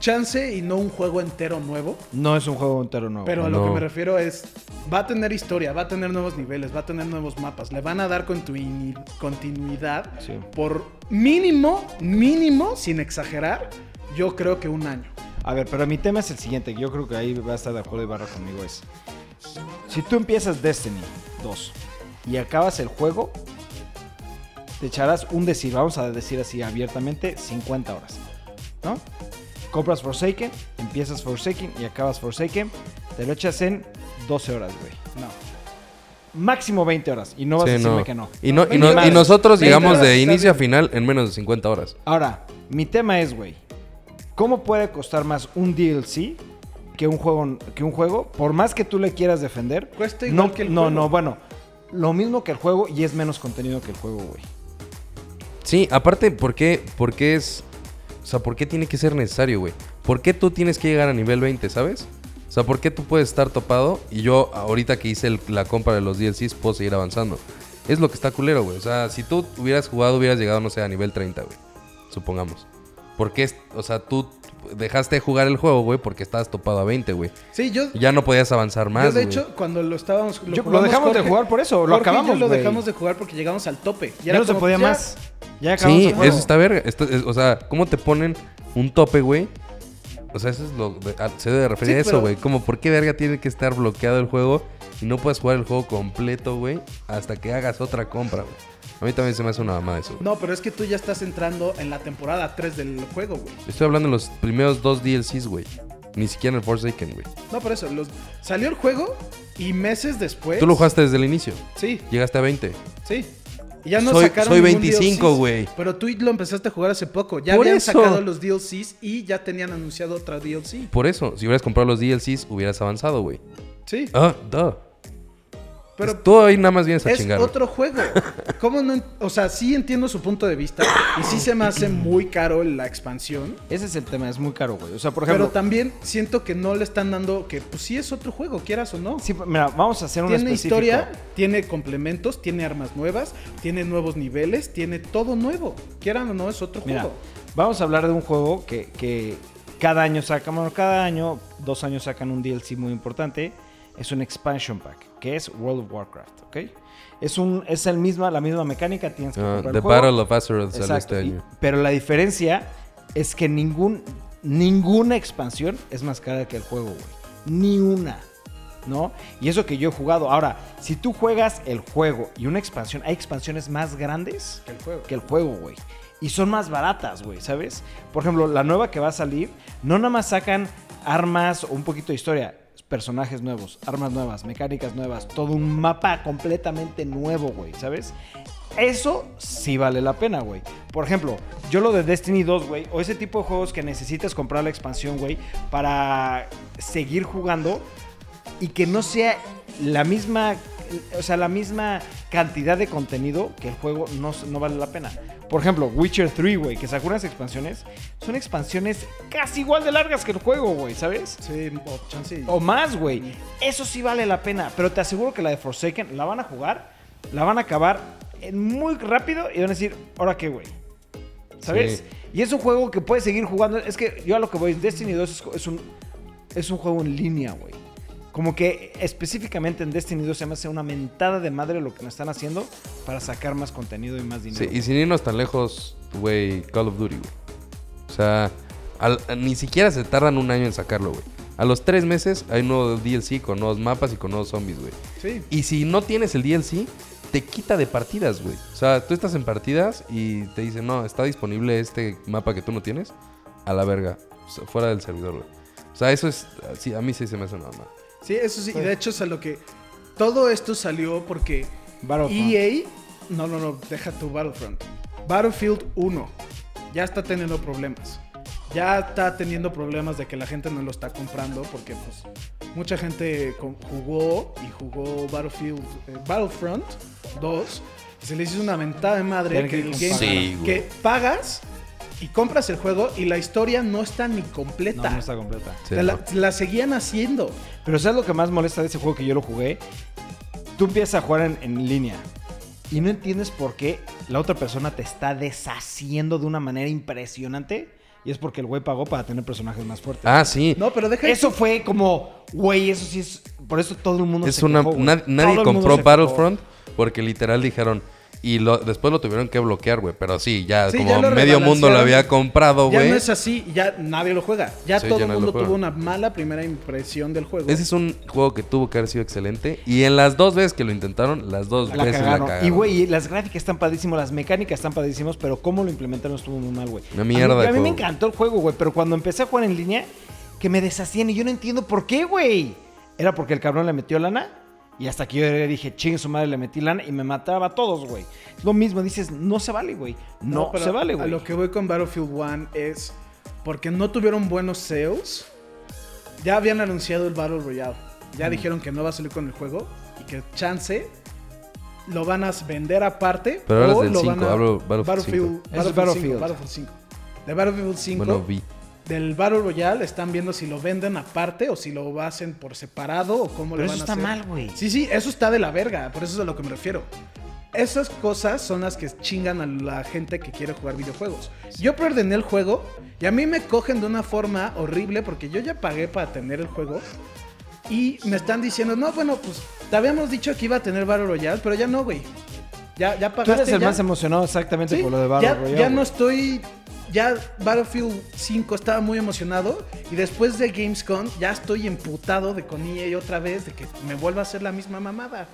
chance y no un juego entero nuevo. No es un juego entero nuevo. Pero a lo No. que me refiero es, va a tener historia, va a tener nuevos niveles, va a tener nuevos mapas, le van a dar continui- continuidad Sí. por mínimo, mínimo, sin exagerar, yo creo que un año. A ver, pero mi tema es el siguiente. Yo creo que ahí va a estar de acuerdo Ibarra conmigo. Es, si tú empiezas Destiny 2 y acabas el juego, te echarás un decir, vamos a decir así abiertamente, 50 horas. ¿No? Compras Forsaken, empiezas Forsaken y acabas Forsaken, te lo echas en 12 horas, güey. No. Máximo 20 horas. Y no vas a decirme no. que no. Y, no, y, 20 no- y horas. nosotros 20 llegamos horas de inicio a final en menos de 50 horas. Ahora, mi tema es, güey, ¿cómo puede costar más un DLC que un juego, que un juego? Por más que tú le quieras defender. Cuesta igual no, que el No, juego. no, bueno, lo mismo que el juego y es menos contenido que el juego, güey. Sí, aparte, ¿por qué, por qué es... O sea, ¿por qué tiene que ser necesario, güey? ¿Por qué tú tienes que llegar a nivel 20, sabes? O sea, ¿por qué tú puedes estar topado y yo ahorita que hice el- la compra de los DLCs puedo seguir avanzando? Es lo que está culero, güey. O sea, si tú hubieras jugado, hubieras llegado, no sé, a nivel 30, güey. Supongamos. ¿Por qué? es- O sea, tú dejaste de jugar el juego, güey, porque estabas topado a 20, güey. Sí, yo, Ya no podías avanzar más, yo de güey. hecho, cuando lo estábamos... Yo- lo jugamos dejamos de jugar por eso, lo Jorge y acabamos, lo güey. dejamos de jugar porque llegamos al tope. Y Ya era no se como, podía ya, más. Ya acabamos Sí, el juego. eso está verga. Esto es- o sea, ¿cómo te ponen un tope, güey? O sea, eso es lo. de- a- se debe referir Sí, a eso, pero- güey. Como, ¿por qué verga tiene que estar bloqueado el juego y no puedes jugar el juego completo, güey? Hasta que hagas otra compra, güey. A mí también se me hace una mamada eso, güey. No, pero es que tú ya estás entrando en la temporada 3 del juego, güey. Estoy hablando de los primeros dos DLCs, güey. Ni siquiera en el Forsaken, güey. No, por eso, los, salió el juego y meses después... Tú lo jugaste desde el inicio. Sí, Llegaste a 20. sí. Y ya no Soy- sacaron soy ningún 25, DLCs, güey. Pero tú lo empezaste a jugar hace poco. Ya Por habían eso. sacado los DLCs y ya tenían anunciado otra DLC. Por eso, si hubieras comprado los DLCs, hubieras avanzado, güey. Sí, Ah, duh. Pero Tú ahí nada más vienes a es chingar. otro juego. ¿Cómo no? en- O sea, sí entiendo su punto de vista y sí se me hace muy caro la expansión. Ese es el tema, es muy caro, güey. O sea, por ejemplo, Pero también siento que no le están dando que, pues sí es otro juego, quieras o no. sí, mira, vamos a hacer un tiene específico. historia, tiene complementos, tiene armas nuevas, tiene nuevos niveles, tiene todo nuevo. Quieran o no, es otro Mira, juego. vamos a hablar de un juego que, que cada año sacan, bueno, cada año, dos años sacan un DLC muy importante. Es un expansion pack, que es World of Warcraft, ¿ok? Es, un, es el misma, la misma mecánica, tienes que Ah, comprar The el juego. Battle of Azeroth salió Exacto, este y- año. pero la diferencia es que ningún, ninguna expansión es más cara que el juego, güey. Ni una. ¿No? Y eso que yo he jugado. Ahora, si tú juegas el juego y una expansión, hay expansiones más grandes Que el juego. que el juego, güey. Y son más baratas, güey, ¿sabes? Por ejemplo, la nueva que va a salir, no nada más sacan armas o un poquito de historia, personajes nuevos, armas nuevas, mecánicas nuevas, todo un mapa completamente nuevo, güey, ¿sabes? Eso sí vale la pena, güey. Por ejemplo, yo lo de Destiny 2, güey, o ese tipo de juegos que necesitas comprar la expansión, güey, para seguir jugando y que no sea la misma, o sea, la misma cantidad de contenido que el juego no, no vale la pena. Por ejemplo, Witcher 3, güey, que sacó unas expansiones, son expansiones casi igual de largas que el juego, güey, ¿sabes? Sí, o chance. O más, güey. Eso sí vale la pena. Pero te aseguro que la de Forsaken la van a jugar, la van a acabar en muy rápido y van a decir, ¿ahora qué, güey? ¿Sabes? Sí. Y es un juego que puedes seguir jugando. Es que yo a lo que voy, Destiny 2 es, es un, es un juego en línea, güey. Como que específicamente en Destiny 2 se me hace una mentada de madre lo que nos están haciendo para sacar más contenido y más dinero. Sí, y sin irnos tan lejos, güey, Call of Duty, güey. O sea, al- ni siquiera se tardan un año en sacarlo, güey. A los tres meses hay un nuevo DLC con nuevos mapas y con nuevos zombies, güey. Sí. Y si no tienes el DLC, te quita de partidas, güey. O sea, tú estás en partidas y te dicen, no, está disponible este mapa que tú no tienes. A la verga. O sea, fuera del servidor, güey. O sea, eso es. Sí, a mí sí se me hace una mamá. Sí, eso sí. Y de hecho es a lo que... Todo esto salió porque. EA... No, no, no. Deja tu Battlefront. Battlefield 1 ya está teniendo problemas. Ya está teniendo problemas de que la gente no lo está comprando porque pues mucha gente jugó y jugó Battlefield eh, Battlefront 2 y se les hizo una mentada de madre que, que el game- Sí, güey. que pagas y compras el juego y la historia no está ni No, completa. no está completa. Sí, la, no. la seguían haciendo. Pero ¿sabes lo que más molesta de ese juego que yo lo jugué? Tú empiezas a jugar en, en línea y no entiendes por qué la otra persona te está deshaciendo de una manera impresionante. Y es porque el güey pagó para tener personajes más fuertes. Ah, sí. No, pero deja Eso fue como, güey, eso sí es. Por eso todo el mundo es se una quejó, na- nadie compró Battlefront porque literal dijeron y lo, después lo tuvieron que bloquear, güey. Pero sí, ya Sí, como ya medio mundo lo había comprado, Ya güey. no es así, ya nadie lo juega. Ya Sí, todo ya el mundo tuvo una mala primera impresión del juego. Ese es un juego que tuvo que haber sido excelente. Y en las dos veces que lo intentaron, las dos La veces cagaron. la cagaron. Y, güey, las gráficas están padísimas, las mecánicas están padísimas, pero cómo lo implementaron estuvo muy mal, güey. Una mierda A mí, a mí me juego. encantó el juego, güey, pero cuando empecé a jugar en línea, que me deshacían y yo no entiendo por qué, güey. Era porque el cabrón le metió lana y hasta que yo dije, chingue su madre, le metí lana y me mataba a todos, güey. Lo mismo, dices, no se vale, güey. No, pero se vale, A güey. lo que voy con Battlefield 1 es porque no tuvieron buenos sales. Ya habían anunciado el Battle Royale. Ya dijeron que no va a salir con el juego y que chance lo van a vender aparte. Pero hablas o del lo 5, van a- hablo Battlefield Battlefield, 5. Eso es Battlefield, Battlefield. 5, Battlefield 5. De Battlefield 5, Bueno, vi. Del Battle Royale, están viendo si lo venden aparte o si lo hacen por separado o cómo Pero lo eso van a está hacer. mal, güey. Sí, sí, eso está de la verga, por eso es a lo que me refiero. Esas cosas son las que chingan a la gente que quiere jugar videojuegos. Yo preordené el juego y a mí me cogen de una forma horrible porque yo ya pagué para tener el juego y me están diciendo, no, bueno, pues te habíamos dicho que iba a tener Battle Royale, pero ya no, güey. Ya, ya Tú pagaste. eres el ya. más emocionado exactamente Sí, por lo de Battle ya, Royale, ya no estoy. Ya Battlefield 5 estaba muy emocionado. Y después de Gamescom, ya estoy emputado de con EA otra vez. De que me vuelva a hacer la misma mamada.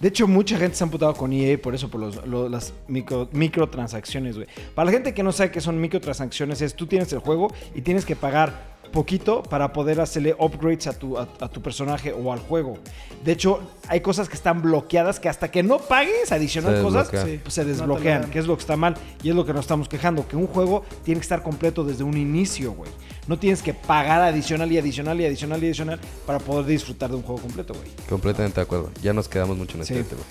De hecho, mucha gente se ha amputado con EA por eso, por los, lo- las micro- microtransacciones, güey. Para la gente que no sabe qué son microtransacciones, es tú tienes el juego y tienes que pagar poquito para poder hacerle upgrades a tu, a, a tu personaje o al juego. De hecho, hay cosas que están bloqueadas que hasta que no pagues adicional Se cosas. Sí. pues se desbloquean, que es lo que está mal y es lo que nos estamos quejando, que un juego tiene que estar completo desde un inicio, güey. No tienes que pagar adicional y adicional y adicional y adicional para poder disfrutar de un juego completo, güey. Completamente de acuerdo. Ya nos quedamos mucho en este Sí. tema.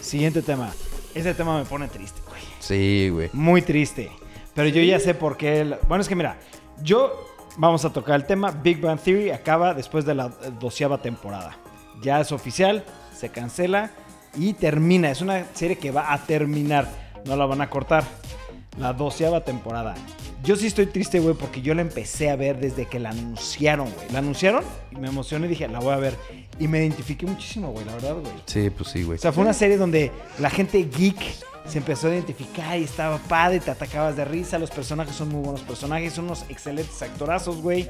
Siguiente tema. Este tema me pone triste, güey. Sí, güey. Muy triste. Pero yo ya sé por qué. el- Bueno, es que mira, yo vamos a tocar el tema. Big Bang Theory acaba después de la doceava temporada. Ya es oficial, se cancela y termina. Es una serie que va a terminar. No la van a cortar. La doceava temporada. Yo sí estoy triste, güey, porque yo la empecé a ver desde que la anunciaron, güey. La anunciaron y me emocioné y dije, la voy a ver. Y me identifiqué muchísimo, güey, la verdad, güey. Sí, pues sí, güey. O sea, fue una serie donde la gente geek se empezó a identificar y estaba padre, te atacabas de risa, los personajes son muy buenos personajes, son unos excelentes actorazos, güey.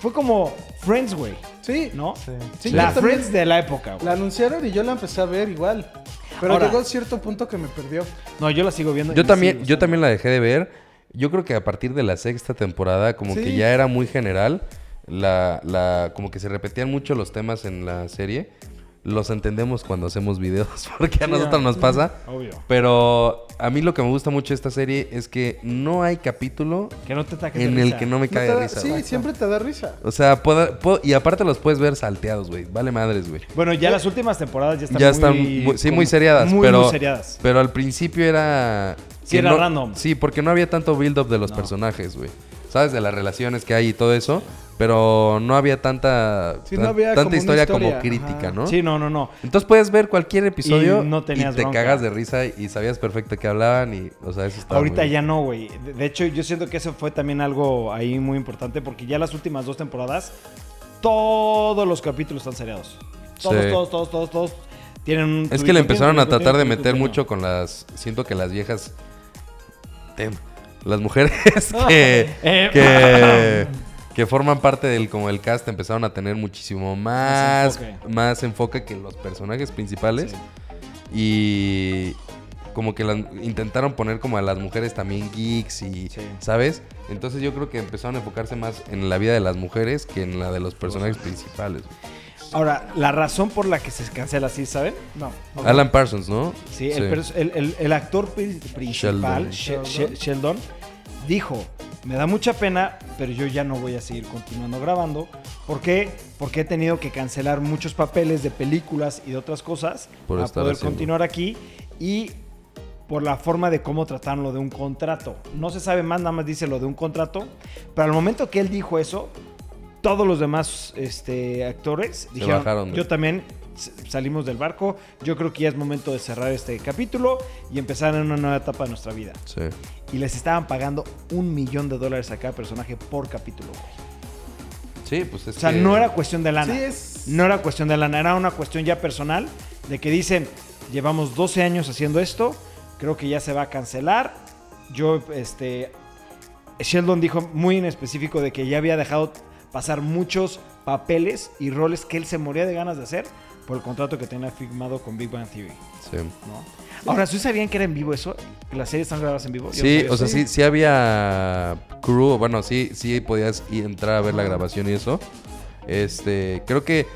Fue como Friends, güey, Sí, ¿no? Sí. Sí, la Friends de la época, güey. La anunciaron y yo la empecé a ver igual. Pero Ahora- llegó a cierto punto que me perdió. No, yo la sigo viendo. Yo también, yo también la dejé de ver. Yo creo que a partir de la sexta temporada, como Sí. que ya era muy general. La, la, como que se repetían mucho los temas en la serie. Los entendemos cuando hacemos videos, porque a Sí, nosotros nos pasa. Obvio. Pero a mí lo que me gusta mucho de esta serie es que no hay capítulo Que no te en el risa. que no me ¿No cae da- risa. sí, siempre te da risa. O sea, puedo- puedo- y aparte los puedes ver salteados, güey. Vale madres, güey. Bueno, ya las últimas temporadas ya están Ya muy... están, muy- sí, como- muy seriadas. Muy, pero, muy seriadas. pero al principio era... Sí, era no- random. Sí, porque no había tanto build-up de los No. personajes, güey. ¿Sabes? De las relaciones que hay y todo eso. Pero no había tanta, Sí, no había tanta como historia, como crítica, ajá. ¿no? Sí, no, no, no. Entonces puedes ver cualquier episodio Y y, no tenías te bronca. cagas de risa y sabías perfecto qué hablaban y, o sea, eso estaba Ahorita muy ya no, güey. De, hecho, yo siento que eso fue también algo ahí muy importante porque ya las últimas dos temporadas, todos los capítulos están seriados. Todos, Sí. todos, todos, todos, todos tienen un... Es que le empezaron a tratar de meter mucho con las... Siento que las viejas... Tem, las mujeres que, Eh, que, que forman parte del como el cast empezaron a tener muchísimo más, Más más enfoque, que los personajes principales. Sí. Y como que las, intentaron poner como a las mujeres también geeks y... Sí. ¿Sabes? Entonces yo creo que empezaron a enfocarse más en la vida de las mujeres que en la de los personajes principales. Ahora, la razón por la que se cancela así, ¿saben? No. Alan Parsons, ¿no? Sí, El, el- el- el actor pri- principal, Sheldon. She- She- Sheldon, dijo, me da mucha pena, pero yo ya no voy a seguir continuando grabando. ¿Por qué? Porque he tenido que cancelar muchos papeles de películas y de otras cosas Por para poder haciendo. continuar aquí. Y por la forma de cómo trataron lo de un contrato. No se sabe más, nada más dice lo de un contrato. Pero al momento que él dijo eso, todos los demás este, actores dijeron, bajaron yo también salimos del barco, yo creo que ya es momento de cerrar este capítulo y empezar en una nueva etapa de nuestra vida. Sí. Y les estaban pagando un millón de dólares a cada personaje por capítulo. güey. Sí, pues es O sea, que- no era cuestión de lana. Sí, es- No era cuestión de lana, era una cuestión ya personal de que dicen, llevamos 12 años haciendo esto, creo que ya se va a cancelar. Yo, este, Sheldon dijo muy en específico de que ya había dejado pasar muchos papeles y roles que él se moría de ganas de hacer por el contrato que tenía firmado con Big Bang Theory. Sí. ¿no? Ahora, ¿sí sabían que era en vivo eso? ¿Que las series están grabadas en vivo? Yo Sí, o sea, sí, sí había crew, bueno, sí, sí podías ir- entrar a ver la grabación y eso. Este, creo que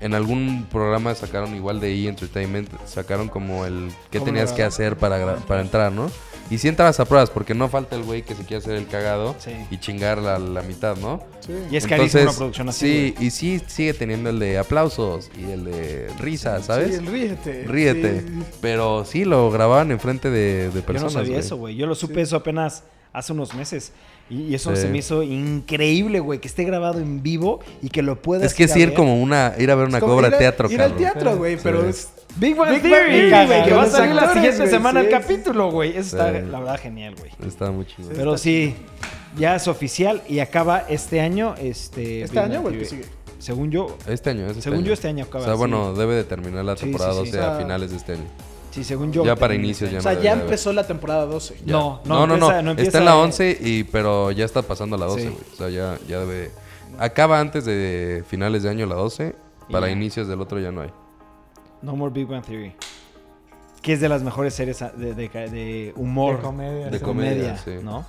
en algún programa sacaron igual de E! Entertainment, sacaron como el qué ¿Cómo tenías que hacer para, para entrar, ¿no? Y sí entrabas a pruebas, porque no falta el güey que se quiere hacer el cagado Sí. y chingar la, la mitad, ¿no? Sí. Y es carísimo una producción así. Sí, güey. y sí sigue teniendo el de aplausos y el de risas, ¿sabes? Sí, el ríete. Ríete. Sí. Pero sí lo grababan enfrente de, de Yo no personas. sabía güey. eso, güey. Yo lo supe eso apenas hace unos meses. Y, y eso Sí. se me hizo increíble, güey. Que esté grabado en vivo y que lo puedas Es que ir sí ir como una, ir a ver una Es cobra ir de a- teatro, Ir al cabrón. teatro, güey, Sí. pero es... Big Bang Big Theory, Bang Theory, güey. Que va a salir la siguiente güey, semana el sí. capítulo, güey. Eso está, Sí. la verdad, genial, güey. Está muy chido. Pero sí, ya es oficial y acaba este año. Este, ¿Este año o el que sigue? Según yo, Este año, es este según año. yo, este año acaba. O sea, sí. bueno, debe de terminar la Sí, temporada sí, sí. 12 O sea, a finales de este año. Sí, según yo. Ya para inicios ya. O sea, no ya empezó la temporada 12. Ya. No, no no, no, empieza- no. no Está en la empieza- 11, y, pero ya está pasando la 12, Sí. güey. O sea, ya, ya debe... Acaba antes de finales de año la 12. Para ya. inicios del otro ya no hay. No More Big Bang Theory. Que es de las mejores series de, de- de humor. De comedia. De sí. comedia, sí. ¿no?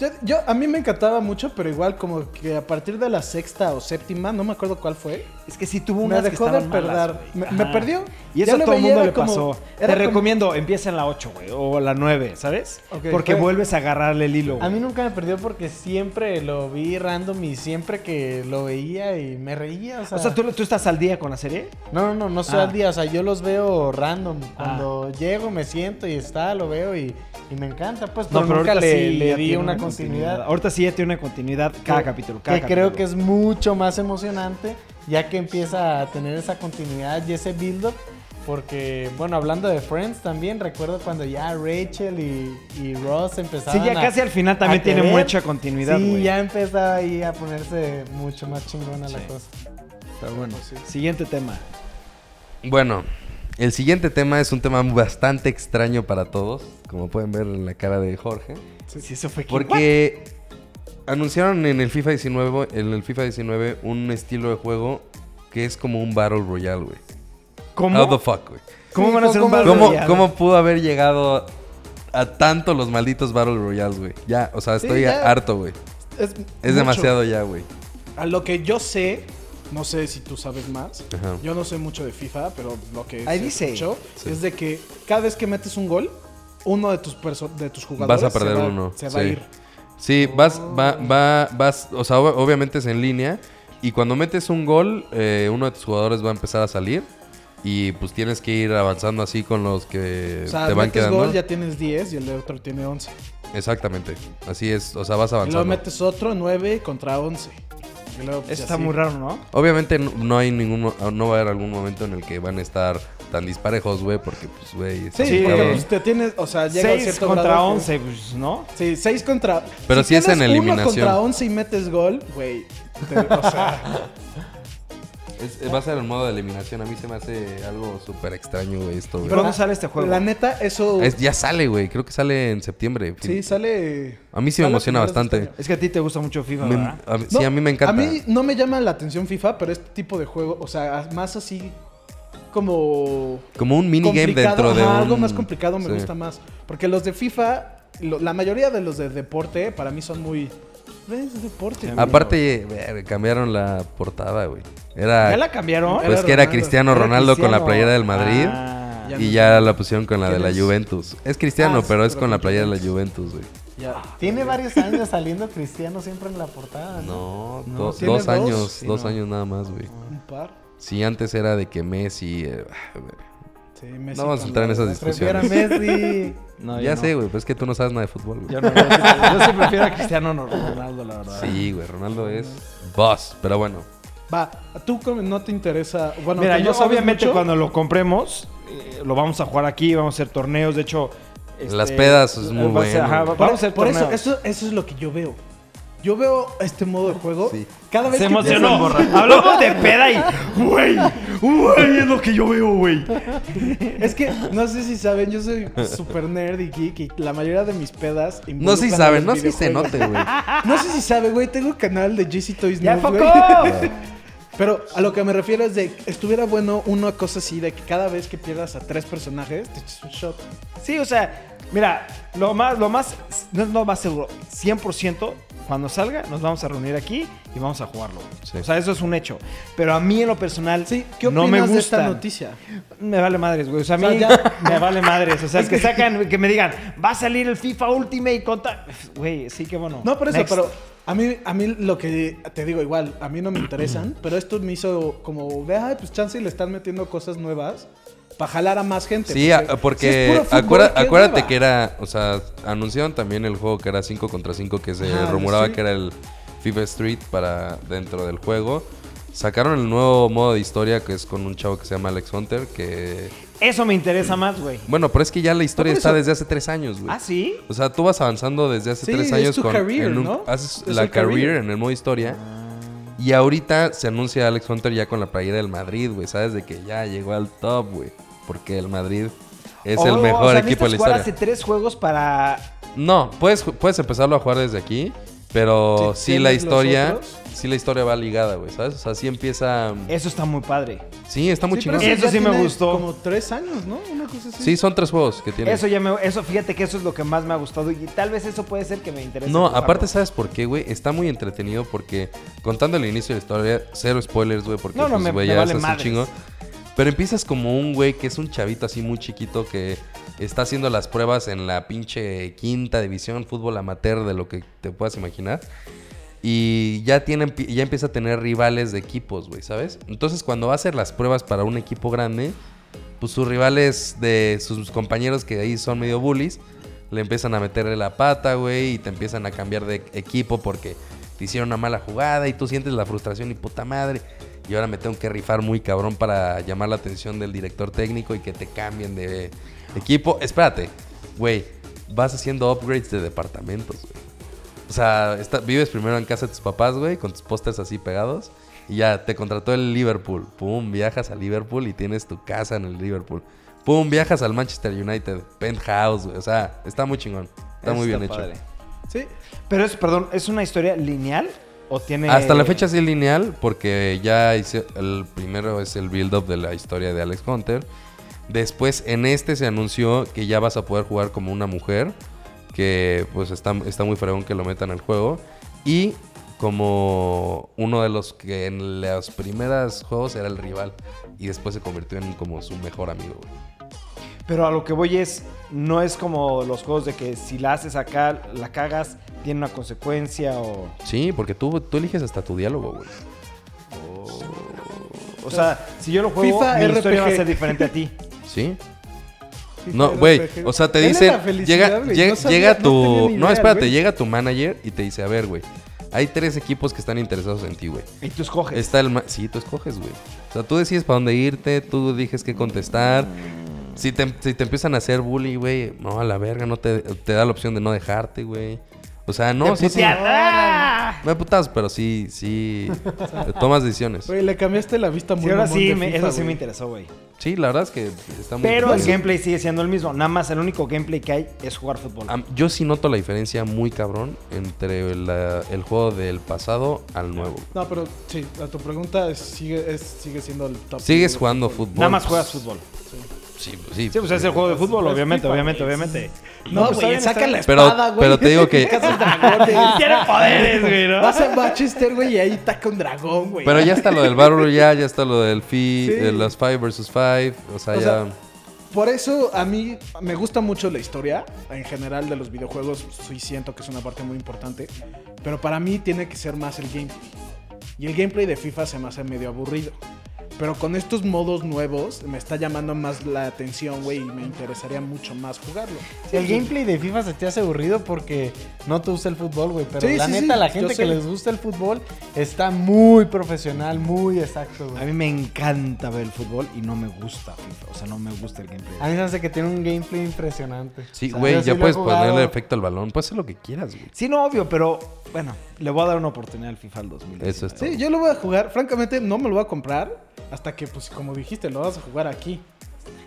Yo, yo- a mí me encantaba mucho, pero igual como que a partir de la sexta o séptima, no me acuerdo cuál fue, Es que sí tuvo me unas que dejó de malas, güey. Me, perdió. Y eso a todo el mundo le como- pasó. Te como- recomiendo, empieza en la 8, güey, o la 9, ¿sabes? Porque fue- vuelves a agarrarle el hilo, A mí güey. nunca me perdió porque siempre lo vi random y siempre que lo veía y me reía. O sea, O sea, ¿tú, ¿tú estás al día con la serie? no, no, no, no Ah. al día. O sea, yo los veo random. Cuando llego, me siento y está, lo veo y, y me encanta. Pues, pero, nunca ahorita le, sí le di una continuidad. Ahorita sí ya tiene una continuidad cada Que- capítulo. Cada que creo que es mucho más emocionante ya que empieza a tener esa continuidad y ese build-up. Porque, bueno, hablando de Friends también, recuerdo cuando ya Rachel y, y Ross empezaban Sí, ya a- casi al final también tiene mucha continuidad, Sí, güey. ya empezaba ahí a ponerse mucho más chingona la Sí. cosa. Pero bueno, siguiente tema. Bueno, el siguiente tema es un tema bastante extraño para todos, como pueden ver en la cara de Jorge. Sí, eso fue que- Porque anunciaron en el FIFA 19, en el FIFA 19 un estilo de juego que es como un Battle Royale, güey. ¿Cómo? How the fuck, güey. ¿Cómo Sí, van a hacer un ¿cómo- Battle ¿Cómo, Royale? ¿Cómo pudo haber llegado a tanto los malditos Battle Royales, güey? Ya, o sea, Sí, estoy ya. harto, güey. Es, demasiado ya, güey. A lo que yo sé, no sé si tú sabes más. Ajá. Yo no sé mucho de FIFA, pero lo que Ahí dice. escuchó Sí. es de que cada vez que metes un gol, uno de tus de tus jugadores Vas a perder se va, uno, se va a ir. Sí, vas, va, va, vas, o sea, ob- obviamente es en línea. Y cuando metes un gol, eh, uno de tus jugadores va a empezar a salir. Y pues tienes que ir avanzando así con los que O sea, te van metes quedando. gol, ya tienes 10 y el otro tiene 11. Exactamente. Así es, o sea, vas Y luego avanzando. metes otro 9 contra 11. Y luego, pues, Eso está así. muy raro, ¿no? Obviamente no, no hay ningún, no va a haber algún momento en el que van a estar tan disparejos, güey, porque pues, güey, Sí, muy porque pues, te tienes, o sea, llega a 6 cierto contra grado que- 11, pues, ¿no? Sí, 6 contra... Pero si es en eliminación. Uno contra 11 y metes gol, güey. O sea, Es- va a ser el modo de eliminación. A mí se me hace algo súper extraño, güey, esto, güey. ¿Cuándo sale este juego? la neta, eso... Es- ya sale, güey. Creo que sale en septiembre. Sí, sale... A mí sí me emociona bastante. este. Es que a ti te gusta mucho FIFA, Me- ¿verdad? a No, sí, a mí me encanta. A mí no me llama la atención FIFA, pero este tipo de juego, o sea, más así como... Como un minigame dentro de ajá, un... algo más complicado me Sí. gusta más. Porque los de FIFA, lo- la mayoría de los de deporte, para mí son muy... Es deporte. güey. Aparte, ver, cambiaron la portada, güey. Era... ¿Ya la cambiaron? Pues Era que era Ronaldo. Cristiano Era Ronaldo con la playera del Madrid. Ah, Ya y no ya la pusieron con la de ¿Quién la es? Juventus. Es Cristiano, Ah, pero es pero con la playera de la Juventus. Güey. Ya. Tiene varios años saliendo Cristiano siempre en la portada, ¿no? No, No, do- ¿tiene dos dos? años, Sí, dos no. años nada más, güey. Un par. Sí, antes era de que Messi... eh, güey. Sí, Messi No vamos a entrar en esas Prefiero a discusiones. Messi. No, ya no. sé, güey, pues es que tú no sabes nada de fútbol, güey. Yo, no, yo sí, yo sí prefiero a Cristiano Ronaldo, la verdad. Sí, güey, Ronaldo es boss, pero bueno. Va, ¿a tú no te interesa? Bueno, Mira, ¿tú no yo obviamente mucho? cuando lo compremos, eh, lo vamos a jugar aquí, vamos a hacer torneos. De hecho, este, Las pedas es muy ser- bueno, ajá, vamos a hacer Por eso, torneos. eso, eso es lo que yo veo. Yo veo este modo de juego. Sí. Cada vez Se que emocionó. Hablamos de peda y. Güey, güey, es lo que yo veo, güey. Es que no sé si saben, yo soy super nerd y geek y la mayoría de mis pedas. No sé si saben, no sé si se note, güey. No sé si sabe, güey. Tengo canal de JC Toys ¡Ya, güey. Pero a lo que me refiero es de que estuviera bueno una cosa así de que cada vez que pierdas a tres personajes te echas un shot. Sí, o sea, mira, lo más, lo más, no es lo más seguro, 100%, cuando salga, nos vamos a reunir aquí y vamos a jugarlo. Sí. O sea, eso es un hecho. Pero a mí en lo personal, Sí, ¿qué no opinas me de esta gusta. noticia? Me vale madres, güey. O sea, a mí O sea, ya- me vale madres. O sea, que sacan, que me digan, va a salir el FIFA Ultimate contra. Güey, sí, que bueno. No, por eso, Next. pero a mí, a mí lo que te digo igual, a mí no me interesan, pero esto me hizo como, ve, ay, pues chance y le están metiendo cosas nuevas para jalar a más gente. Sí, porque es puro fútbol, acuerda- ¿qué acuérdate que era, o sea, anunciaron también el juego que era 5 contra 5 que se Ajá, el rumoraba que era el FIFA Street para dentro del juego. Sacaron el nuevo modo de historia que es con un chavo que se llama Alex Hunter, que... Eso me interesa más, güey. Bueno, pero es que ya la historia está desde hace tres años, güey. ¿Ah, sí? O sea, tú vas avanzando desde hace Sí, tres es años tu con career, en un- ¿no? haces Es la career en el modo historia. Y ahorita se anuncia Alex Hunter ya con la playera del Madrid, güey. Sabes de que ya llegó al top, güey. Porque el Madrid es el Oh, mejor o sea, equipo de la historia. hace tres juegos para. No, puedes, puedes empezarlo a jugar desde aquí. Pero Sí, sí, la ¿tienes los historia. Sí, la historia va ligada, güey. ¿Sabes? O sea, sí empieza. Eso está muy padre. Sí, está muy Sí, chingón. Eso sí me gustó. Como tres años, ¿no? Una cosa así. Sí, son tres juegos que tiene. Eso ya me. Eso, fíjate que eso es lo que más me ha gustado. Y tal vez eso puede ser que me interese. No, jugarlo. aparte, ¿sabes por qué, güey? Está muy entretenido porque contando el inicio de la historia, cero spoilers, güey, porque No, no, pues, me- güey, me ya vale es un chingo. Pero empiezas como un güey que es un chavito así muy chiquito que está haciendo las pruebas en la pinche quinta división, fútbol amateur, de lo que te puedas imaginar. Y ya, tiene, ya empieza a tener rivales de equipos, güey, ¿sabes? Entonces cuando va a hacer las pruebas para un equipo grande, pues sus rivales de sus compañeros que ahí son medio bullies, le empiezan a meterle la pata, güey, y te empiezan a cambiar de equipo porque te hicieron una mala jugada y tú sientes la frustración y puta madre. Y ahora me tengo que rifar muy cabrón para llamar la atención del director técnico y que te cambien de equipo. Espérate, güey, vas haciendo upgrades de departamentos, güey. O sea, está- vives primero en casa de tus papás, güey, con tus pósters así pegados. Y ya te contrató el Liverpool. Pum, viajas a Liverpool y tienes tu casa en el Liverpool. Pum, viajas al Manchester United. Penthouse, güey. O sea, está muy chingón. Está Eso muy bien hecho. Sí. Pero es, perdón, ¿es una historia lineal Hasta la fecha sí lineal porque ya hice el primero es el build-up de la historia de Alex Hunter. Después en este se anunció que ya vas a poder jugar como una mujer. Que pues está, está muy fregón que lo metan al juego. Y como uno de los que en los primeros juegos era el rival. Y después se convirtió en como su mejor amigo. güey. Pero a lo que voy es. No es como los juegos de que si la haces acá, la cagas, tiene una consecuencia o. Sí, porque tú, tú eliges hasta tu diálogo, güey. O sea, si yo lo juego, FIFA, mi historia va a RPG. ser diferente a ti. Sí. FIFA No, güey, RPG. o sea, te dice, llega, llega, no sabía- llega tu, no, espérate, llega tu manager y te dice, a ver, güey, hay tres equipos que están interesados en ti, güey. Y tú escoges. Está el, ma- sí, tú escoges, güey. O sea, tú decides para dónde irte, tú dices qué contestar. Si te, si te empiezan a hacer bully, güey, no, a la verga, no te, te da la opción de no dejarte, güey. O sea, no, sí, sí. No hay putados, pero sí, sí, tomas decisiones. Güey, le cambiaste la vista muy Sí, ahora sí, me- FIFA, eso sí me interesó, güey. Sí, la verdad es que está muy Pero el gameplay sigue siendo el mismo. Nada más el único gameplay que hay es jugar fútbol. Yo sí noto la diferencia muy cabrón entre la- el juego del pasado al nuevo. No, pero sí, a tu pregunta es- sigue, es, sigue siendo el top. ¿Sigues jugando fútbol. fútbol? Nada más juegas fútbol. Sí, pues sí. Sí, pues es el juego de fútbol, Pues obviamente, FIFA, obviamente, obviamente. No, pues güey, bien, saca está la espada, güey. pero te digo que-. Tiene poderes, güey, ¿no? Vas a Manchester, güey, y ahí taca un dragón, güey. Pero ya está lo del Battle Royale, ya está lo del FI, Sí. de los 5 vs 5. O sea, O ya. sea, Por eso a mí me gusta mucho la historia en general de los videojuegos. Sí siento que es una parte muy importante. Pero para mí tiene que ser más el gameplay. Y el gameplay de FIFA se me hace medio aburrido. Pero con estos modos nuevos me está llamando más la atención, güey, y me interesaría mucho más jugarlo. El gameplay de FIFA se te hace aburrido porque no te gusta el fútbol, güey. Pero Sí, la sí, neta, sí, la yo gente sé. que les gusta el fútbol está muy profesional, muy exacto, A güey. mí me encanta ver el fútbol y no me gusta FIFA. O sea, no me gusta el gameplay. A mí se me hace que tiene un gameplay impresionante. Sí, O sea, güey, ya puedes ponerle efecto al balón. Puedes hacer lo que quieras, güey. Sí, no, obvio, pero bueno, le voy a dar una oportunidad al FIFA al 2019. Eso es Sí, yo lo voy a jugar. Francamente, no me lo voy a comprar hasta que, pues, como dijiste, lo vas a jugar aquí.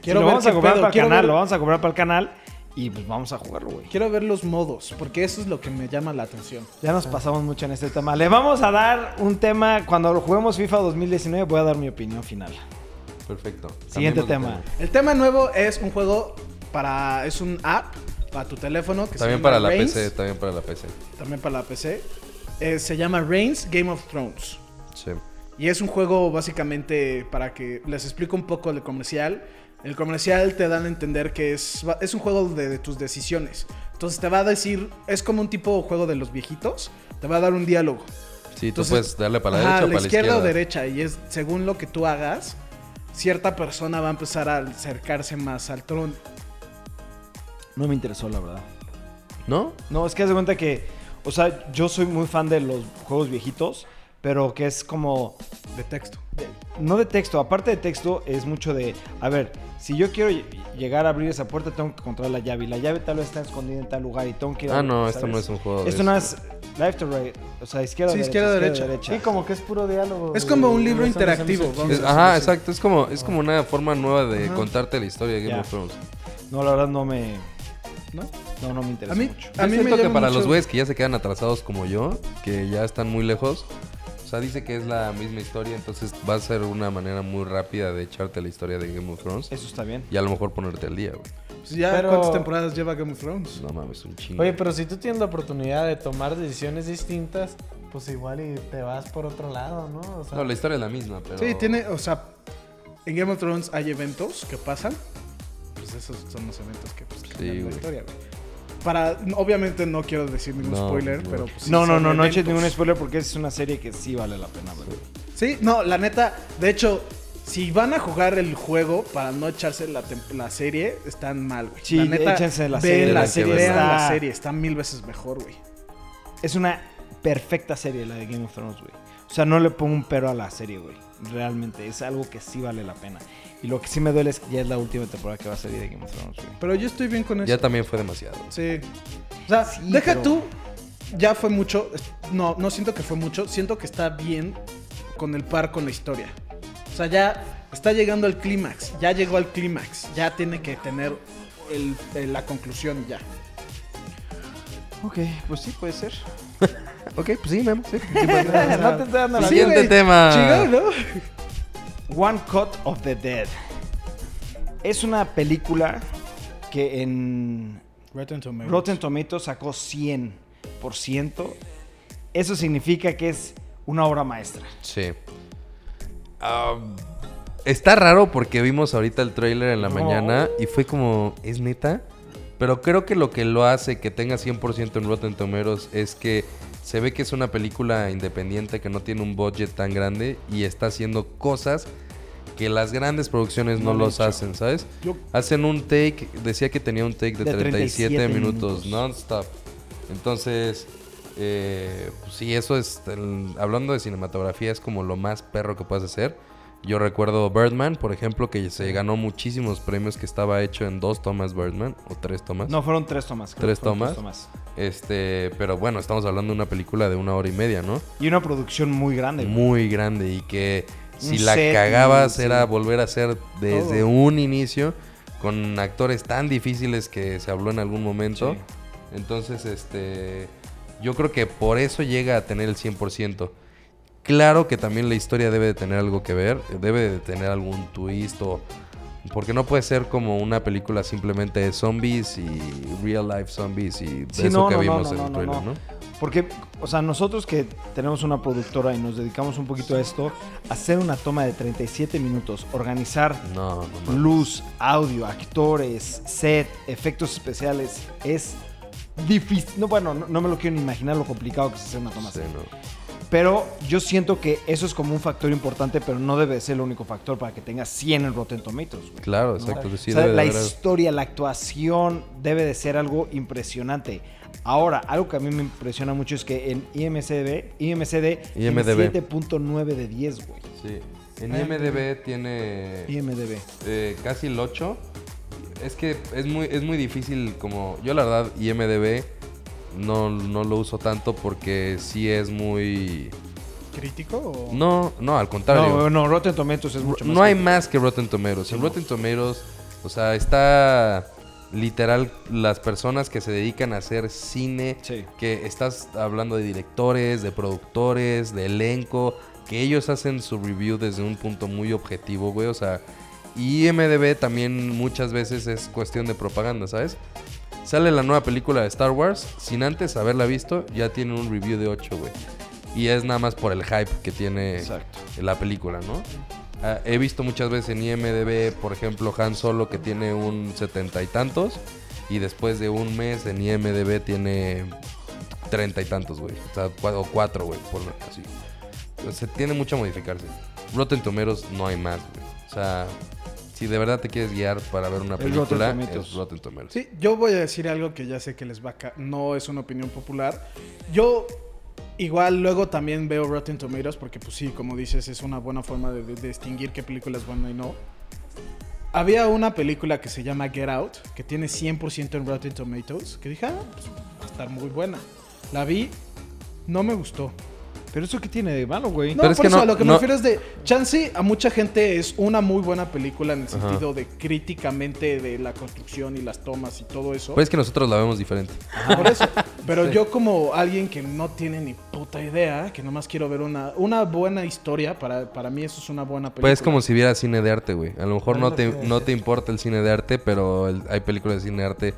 Quiero lo ver vamos a comprar pedo, para el quiero canal, ver- lo vamos a comprar para el canal y pues vamos a jugarlo, güey. Quiero ver los modos, porque eso es lo que me llama la atención. Ya nos pasamos mucho en este tema. Le vamos a dar un tema, cuando juguemos FIFA 2019 voy a dar mi opinión final. Perfecto. Siguiente tema. El tema nuevo es un juego para. Es un app para tu teléfono. Que También se llama para la PC, también para la PC. También para la PC. Eh, se llama Reigns Game of Thrones. Sí. Y es un juego básicamente para que les explico un poco el comercial. El comercial te dan a entender que es, es un juego de, de tus decisiones. Entonces te va a decir, es como un tipo de juego de los viejitos. Te va a dar un diálogo. Sí, Entonces, tú puedes darle para la Ajá, derecha o para la izquierda. o derecha. Y es según lo que tú hagas, cierta persona va a empezar a acercarse más al trono. No me interesó, la verdad. ¿No? No, es que haz de cuenta que, o sea, yo soy muy fan de los juegos viejitos, pero que es como, De texto. no de texto, aparte de texto, es mucho de, a ver, si yo quiero ll- llegar a abrir esa puerta, tengo que encontrar la llave, y la llave tal vez está escondida en tal lugar, y tengo que ir a Ah, abrir, no, esto no es un juego de Esto no es left to right, o sea, izquierda, Sí, derecha, izquierda, izquierda, derecha. Sí, como que es puro diálogo. Es como un libro interactivo, Es- a ajá, sí. exacto. Es como, es como una forma nueva de Ajá. contarte la historia de Game of Thrones. No, la verdad no me, ¿No? no, no me interesa A mí, mucho. A mí me siento que para mucho- los güeyes que ya se quedan atrasados como yo, que ya están muy lejos, o sea, dice que es la misma historia, entonces va a ser una manera muy rápida de echarte la historia de Game of Thrones Eso está bien. y a lo mejor ponerte al día, güey. Pues ya, Pero- ¿cuántas temporadas lleva Game of Thrones? No mames, un chingo. Oye, pero si tú tienes la oportunidad de tomar decisiones distintas, pues igual y te vas por otro lado, ¿no? O sea, No, la historia es la misma, pero... Sí, tiene, o sea, en Game of Thrones hay eventos que pasan. Pues esos son los eventos que pues, cambian la historia, güey. Para, obviamente no quiero decir ningún No, spoiler, no. pero pues, sí No, no, son no, no eches eventos. ningún spoiler porque es una serie que sí vale la pena, güey. Sí, no, la neta, de hecho, si van a jugar el juego para no echarse la, la serie, están mal, güey. Sí, la neta, échense la serie, La serie, vean está- la serie, está mil veces mejor, güey. Es una perfecta serie la de Game of Thrones, güey. O sea, no le pongo un pero a la serie, güey. Realmente, es algo que sí vale la pena. Y lo que sí me duele es que ya es la última temporada que va a salir de Game of Thrones, güey. Pero yo estoy bien con eso. Ya también fue demasiado. Sí. O sea, Sí, deja pero- tú. Ya fue mucho. No, no siento que fue mucho. Siento que está bien con el par con la historia. O sea, ya está llegando al clímax. Ya llegó al clímax. Ya tiene que tener el- el- la conclusión y ya. Ok, pues sí, puede ser. Ok, pues sí, Memo, sí. no te estoy dando la Siguiente güey. tema. Chingado, ¿no? One Cut of the Dead. Es una película que en Rotten Tomatoes. Rotten Tomatoes sacó 100%. Eso significa que es una obra maestra. Sí. Está raro porque vimos ahorita el trailer en la No. mañana y fue como, ¿es neta? Pero creo que lo que lo hace que tenga 100% en Rotten Tomatoes es que se ve que es una película independiente que no tiene un budget tan grande y está haciendo cosas que las grandes producciones no, los hacen, ¿sabes? Yo- Hacen un take, decía que tenía un take de, De 37, 37 minutos, minutos. non-stop. Entonces, eh, pues sí, eso es, el- hablando de cinematografía, es como lo más perro que puedes hacer. Yo recuerdo Birdman, por ejemplo, que se ganó muchísimos premios que estaba hecho en dos tomas Birdman, o tres tomas. No, fueron tres tomas. creo ¿Tres tomas? Este, pero bueno, estamos hablando de una película de una hora y media, ¿no? Y una producción muy grande. Muy grande y que si Un la set cagabas sí. era volver a hacer desde Todo. un inicio con actores tan difíciles que se habló en algún momento. Sí. Entonces, este, yo creo que por eso llega a tener el 100%. Claro que también la historia debe de tener algo que ver, debe de tener algún twist o... Porque no puede ser como una película simplemente de zombies y real life zombies y de Sí, eso no, que no, vimos no, en el trailer, no. ¿no? Porque, o sea, nosotros que tenemos una productora y nos dedicamos un poquito a esto, hacer una toma de 37 minutos, organizar luz, audio, actores, set, efectos especiales, es difícil. No, bueno, no, no me lo quiero ni imaginar lo complicado que es hacer una toma Sí, así. No. Pero yo siento que eso es como un factor importante, pero no debe ser el único factor para que tengas 100 en Rotten Tomatoes, güey. Claro, exacto. sí O sea, debe la haber- historia, la actuación debe de ser algo impresionante. Ahora, algo que a mí me impresiona mucho es que en IMCD, IMCD, tiene IMDb. 7.9 de 10, güey. Sí. En IMDB tiene IMDB. eh, casi el 8. Es que es muy, es muy difícil como... Yo la verdad IMDB no, no lo uso tanto porque sí es muy... ¿Crítico o...? No, no, al contrario. No, no, Rotten Tomatoes es mucho más. No hay más que Rotten Tomatoes. En Rotten Tomatoes, o sea, está literal las personas que se dedican a hacer cine, Sí. que estás hablando de directores, de productores, de elenco, que ellos hacen su review desde un punto muy objetivo, güey. O sea, y IMDB también muchas veces es cuestión de propaganda, ¿sabes? Sale la nueva película de Star Wars, sin antes haberla visto, ya tiene un review de 8, güey. Y es nada más por el hype que tiene Exacto. la película, ¿no? Ah, he visto muchas veces en IMDB, por ejemplo, Han Solo que tiene un setenta y tantos. Y después de un mes en IMDB tiene treinta y tantos, güey. O sea, o cuatro, güey, por así. O sea, tiene mucho a modificarse. Rotten Tomatoes no hay más, güey. O sea, si de verdad te quieres guiar para ver una película, Rotten Tomatoes. es Rotten Tomatoes. Sí, yo voy a decir algo que ya sé que les va a... No es una opinión popular. Yo igual luego también veo Rotten Tomatoes porque pues sí, como dices, es una buena forma de, de distinguir qué película es buena y no. Había una película que se llama Get Out, que tiene 100% en Rotten Tomatoes, que dije, ah, pues va a estar muy buena. La vi, no me gustó. Pero eso qué tiene de malo, güey. No, Pero es por que eso no- a lo que no- me refiero es de Chance a mucha gente es una muy buena película en el Ajá. sentido de críticamente de la construcción y las tomas y todo eso. Pues es que nosotros la vemos diferente. Por eso. Pero yo como alguien que no tiene ni puta idea, que nomás quiero ver una, una buena historia, para, para mí eso es una buena película. Pues es como si vieras cine de arte, güey. A lo mejor no te, que no te importa el cine de arte, pero el- hay películas de cine de arte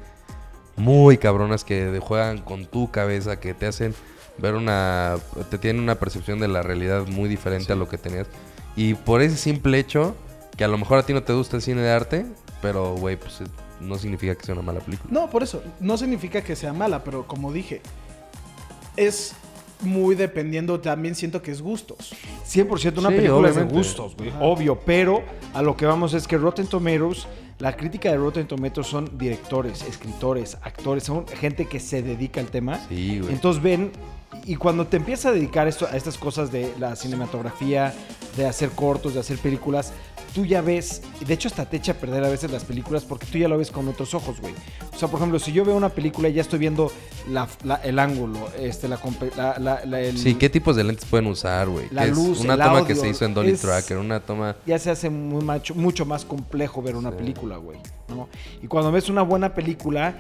muy cabronas que de- juegan con tu cabeza, que te hacen ver una... te tienen una percepción de la realidad muy diferente a lo que tenías. Y por ese simple hecho, que a lo mejor a ti no te gusta el cine de arte, pero, güey, pues es- no significa que sea una mala película. No, por eso. No significa que sea mala, pero como dije, es muy dependiendo, también siento que es gustos. 100% una Sí, película es de obviamente. gustos, güey. Obvio, pero a lo que vamos es que Rotten Tomatoes, la crítica de Rotten Tomatoes son directores, escritores, actores, son gente que se dedica al tema. Sí, güey. Entonces ven, y cuando te empiezas a dedicar esto, a estas cosas de la cinematografía, de hacer cortos, de hacer películas, tú ya ves, y de hecho hasta te echa a perder a veces las películas porque tú ya lo ves con otros ojos, güey. O sea, por ejemplo, si yo veo una película ya estoy viendo la- la- el ángulo, este, la, la- el- Sí, ¿qué tipos de lentes pueden usar, güey? La Que es luz, Una el toma que se hizo en Dolly es- Tracker, una toma... ya se hace muy macho- mucho más complejo ver una Sí. película, güey. ¿no? Y cuando ves una buena película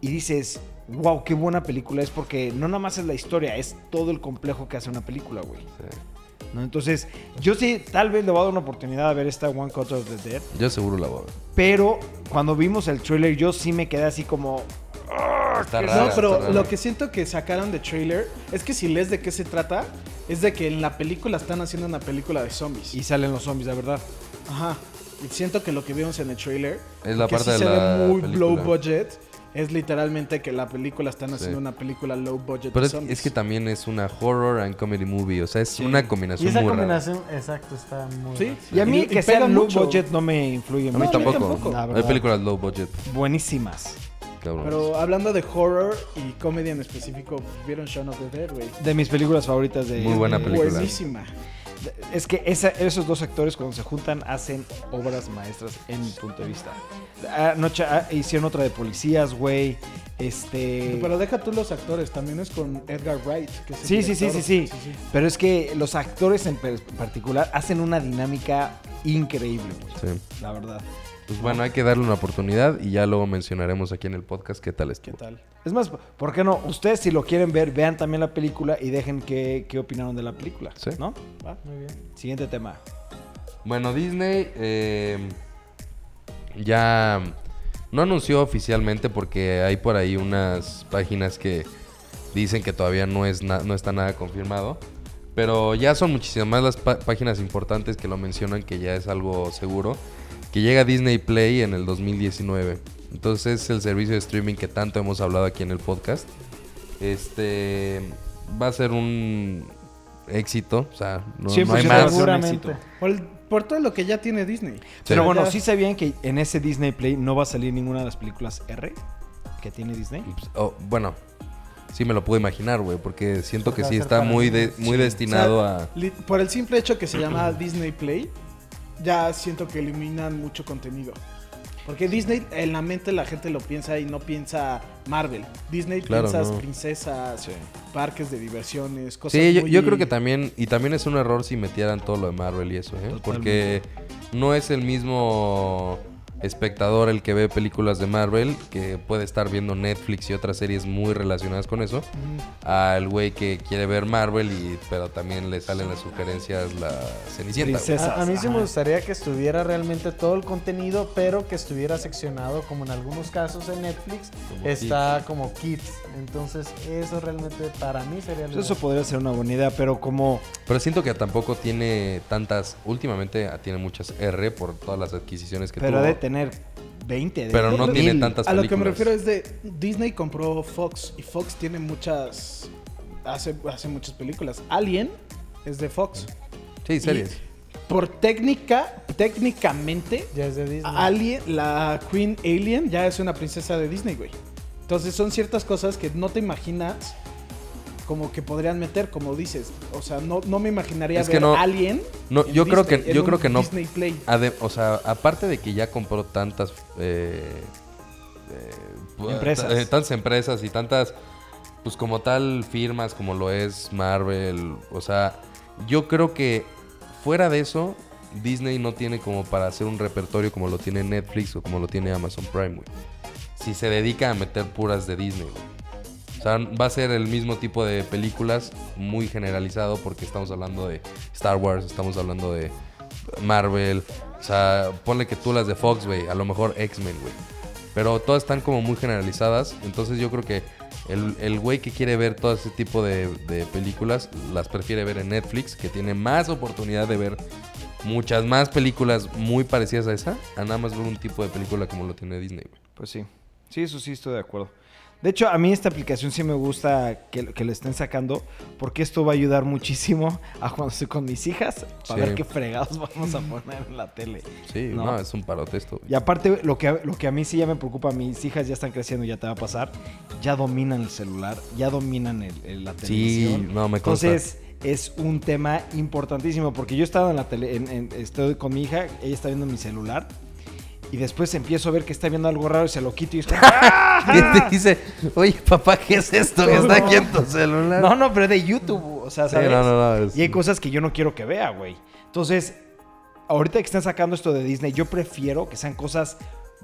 y dices, wow, qué buena película es porque no nada más es la historia, es todo el complejo que hace una película, güey. sí. ¿no? Entonces, yo sí, tal vez le voy a dar una oportunidad a ver esta One Cut of the Dead, Yo seguro la voy a ver. pero cuando vimos el trailer yo sí me quedé así como... Está No, rara, no, pero está rara. lo que siento que sacaron de trailer es que si lees de qué se trata, es de que en la película están haciendo una película de zombies. Y salen los zombies, de verdad. Ajá. Y siento que lo que vimos en el trailer, Es la que parte sí de se la ve muy película. low budget, es literalmente que la película están haciendo Sí. una película low budget Pero de es, es que también es una horror and comedy movie. O sea, es una combinación Y esa muy rara. combinación, exacto, está muy Sí. Y a mí Y- que sea low mucho. budget no me influye A mí No, tampoco. tampoco. La Hay películas low budget, Buenísimas. Pero hablando de horror y comedia en específico, ¿vieron Shaun of the Dead, güey? De mis películas favoritas de... Muy buena película. Buenísima. Es que esa- esos dos actores cuando se juntan hacen obras maestras en mi punto de vista. Anoche ah, hicieron otra de policías, güey. Este... Pero deja tú los actores, también es con Edgar Wright. Que es el Sí, sí, sí, sí, director. sí. Pero es que los actores en particular hacen una dinámica increíble, güey. Sí. La verdad. Pues bueno, hay que darle una oportunidad y ya luego mencionaremos aquí en el podcast qué tal ¿Qué estuvo. tal? Es más, ¿por qué no? Ustedes si lo quieren ver, vean también la película y dejen qué, qué opinaron de la película. Sí. ¿No? ¿Va? Muy bien. Siguiente tema. Bueno, Disney eh, ya no anunció oficialmente porque hay por ahí unas páginas que dicen que todavía no, es na- no está nada confirmado. Pero ya son muchísimas más las pá- páginas importantes que lo mencionan que ya es algo seguro. Que llega Disney Play en el 2019. Entonces es el servicio de streaming que tanto hemos hablado aquí en el podcast. Este va a ser un éxito. O sea, no, Sí, no hay más. Seguramente. Por, el- por todo lo que ya tiene Disney. Pero bueno, Ya- ¿sí sabían que en ese Disney Play no va a salir ninguna de las películas R que tiene Disney? Pues, oh, bueno, sí me lo puedo imaginar, güey, porque siento que sí está muy, de- muy destinado sea, a... Por el simple hecho que se llama Disney Play, ya siento que eliminan mucho contenido. Porque Disney, en la mente la gente lo piensa y no piensa Marvel. Disney Claro, piensas no. princesas, parques de diversiones, cosas Sí, yo, muy- yo creo que también, y también es un error si metieran todo lo de Marvel y eso, ¿eh? Porque no es el mismo espectador el que ve películas de Marvel, que puede estar viendo Netflix y otras series muy relacionadas con eso, al güey que quiere ver Marvel, y pero también le salen las sugerencias la Cenicienta. A, a mí sí me gustaría que estuviera realmente todo el contenido, pero que estuviera seccionado como en algunos casos en Netflix Como está como kids. Entonces eso realmente para mí sería lo Pues eso podría ser una buena idea, pero como... Pero siento que tampoco tiene tantas, últimamente tiene muchas R por todas las adquisiciones que Pero tuvo. Tener 20. de Pero no tiene tantas A lo que me películas. refiero es de Disney compró Fox y Fox tiene muchas hace, hace muchas películas. Alien es de Fox. Sí, series. Por técnica, técnicamente Ya es de Disney. Alien, la Queen Alien ya es una princesa de Disney, güey. Entonces son ciertas cosas que no te imaginas como que podrían meter, como dices. O sea, no, no me imaginaría Es que ver no- Alien. no, en yo creo que- yo creo que no. Disney Play. O sea, aparte de que ya compró tantas eh, eh, Empresas. eh, tantas empresas y tantas, pues como tal, firmas como lo es Marvel. O sea, yo creo que fuera de eso, Disney no tiene como para hacer un repertorio como lo tiene Netflix o como lo tiene Amazon Prime, güey. Si se dedica a meter puras de Disney, güey. Va a ser el mismo tipo de películas, muy generalizado, porque estamos hablando de Star Wars, estamos hablando de Marvel. O sea, ponle que tú las de Fox, güey, a lo mejor X-Men, güey. Pero todas están como muy generalizadas. Entonces yo creo que el el güey que quiere ver todo ese tipo de, de películas, las prefiere ver en Netflix, que tiene más oportunidad de ver muchas más películas muy parecidas a esa, a nada más ver un tipo de película como lo tiene Disney, güey. Pues sí. Sí, eso sí estoy de acuerdo. De hecho, a mí esta aplicación sí me gusta que, que le estén sacando, porque esto va a ayudar muchísimo a cuando estoy con mis hijas, para Sí. ver qué fregados vamos a poner en la tele. Sí, ¿No? no, es un parote esto. Y aparte, lo que, lo que a mí sí ya me preocupa, mis hijas ya están creciendo, ya te va a pasar, ya dominan el celular, ya dominan el, el- la Sí, televisión. no, me consta. Entonces, es un tema importantísimo, porque yo he estado en la tele, en- en- estoy con mi hija, ella está viendo mi celular, y después empiezo a ver que está viendo algo raro y se lo quito y es como, ¡Ah! ¿Qué te dice? Oye, papá, ¿qué es esto que está aquí en tu celular? No, no, pero de YouTube, o sea, Sí, ¿sabes? no, no, no, es- Y hay cosas que yo no quiero que vea, güey. Entonces, ahorita que están sacando esto de Disney, yo prefiero que sean cosas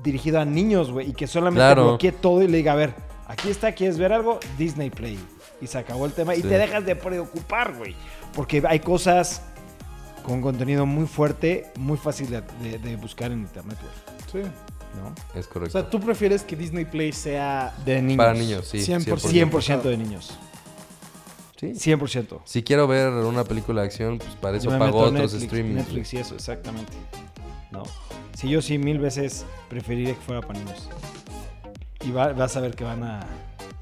dirigidas a niños, güey, y que solamente Claro. bloquee todo y le diga, a ver, aquí está, ¿quieres ver algo? Disney Play. Y se acabó el tema. Y te dejas de preocupar, güey. Porque hay cosas con contenido muy fuerte, muy fácil de, de- de buscar en internet, güey. Sí. ¿No? Es O correcto. sea, tú prefieres que Disney Play sea De niños. Para niños, sí. 100%. 100% de niños. Sí. 100%. Si quiero ver una película de acción, pues para eso pago otros Netflix, streamings. Netflix y eso, exactamente. No. Si yo sí mil veces preferiría que fuera para niños. Y va- vas a ver que van a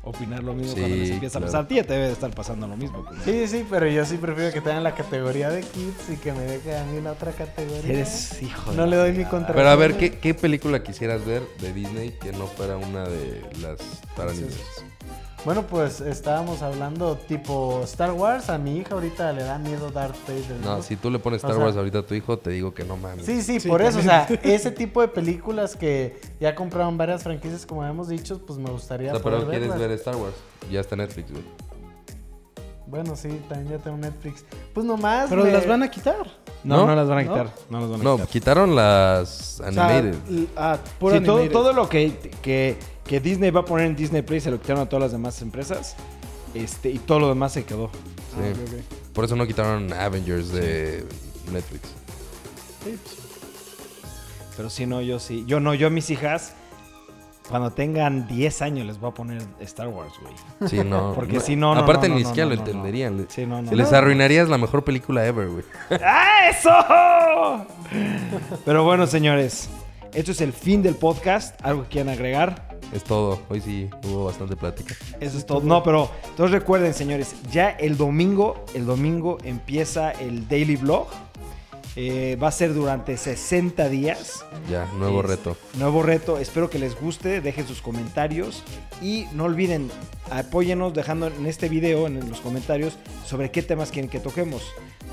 opinar lo mismo Sí, cuando les empieza claro. a pasar. A ti ya te debe de estar pasando lo mismo. pues. Sí, sí, pero yo sí prefiero que tengan la categoría de kids y que me deje a mí la otra categoría. Eres hijo de No le doy mi contra- Pero a ver, ¿qué, ¿qué película quisieras ver de Disney que no fuera una de las para niños? Bueno, pues estábamos hablando tipo Star Wars. A mi hija ahorita le da miedo Darth Vader. No, si tú le pones O Star sea- Wars ahorita a tu hijo, te digo que no mames. Sí, sí, Sí, por eso, o sea, ese tipo de películas que ya compraron varias franquicias, como hemos dicho, pues me O gustaría sea, poder pero quieres verlas. ver Star Wars. Ya está Netflix, güey. Bueno, sí, también ya tengo Netflix. Pues nomás. Pero me- las van a quitar. No, ¿No? no, las van a ¿No? quitar. No, las van a No, quitar. quitaron las O sea, animated. l- ah, puro Sí, todo, todo lo que, que, que Disney va a poner en Disney Play se lo quitaron a todas las demás empresas. Este, y todo lo demás se quedó. Sí. Ah. Por eso no quitaron Avengers de Netflix. Sí, pues, Pero sí, no, yo sí. Yo no, yo a mis hijas, cuando tengan 10 años, les voy a poner Star Wars, güey. Sí, no. Porque no- si no, no, Aparte no, ni siquiera no, lo no, no. entenderían. Sí, no, no. Se les arruinarías la mejor película ever, güey. ¡Ah, eso! Pero bueno, señores, esto es el fin del podcast. ¿Algo que quieran agregar? Es todo. Hoy sí hubo bastante plática. Eso es todo. No, pero entonces recuerden, señores, ya el domingo, el domingo empieza el daily vlog. Eh, va a ser durante 60 días. Ya, nuevo Es- reto. Nuevo reto. Espero que les guste. Dejen sus comentarios. Y no olviden, apóyenos dejando en este video, en los comentarios, sobre qué temas quieren que toquemos.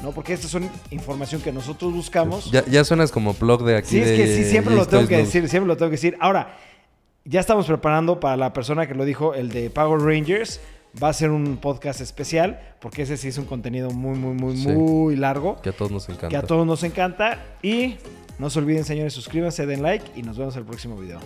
¿no? Porque esta son información que nosotros buscamos. Ya, ya suenas como blog de aquí Sí, es que sí, siempre lo tengo es que decir, siempre lo tengo que decir. Ahora, ya estamos preparando para la persona que lo dijo, el de Power Rangers. Va a ser un podcast especial, porque ese sí es un contenido muy, muy, muy, Sí. muy largo, Que a todos nos encanta. que a todos nos encanta. Y no se olviden, señores, suscríbanse, den like y nos vemos en el próximo video.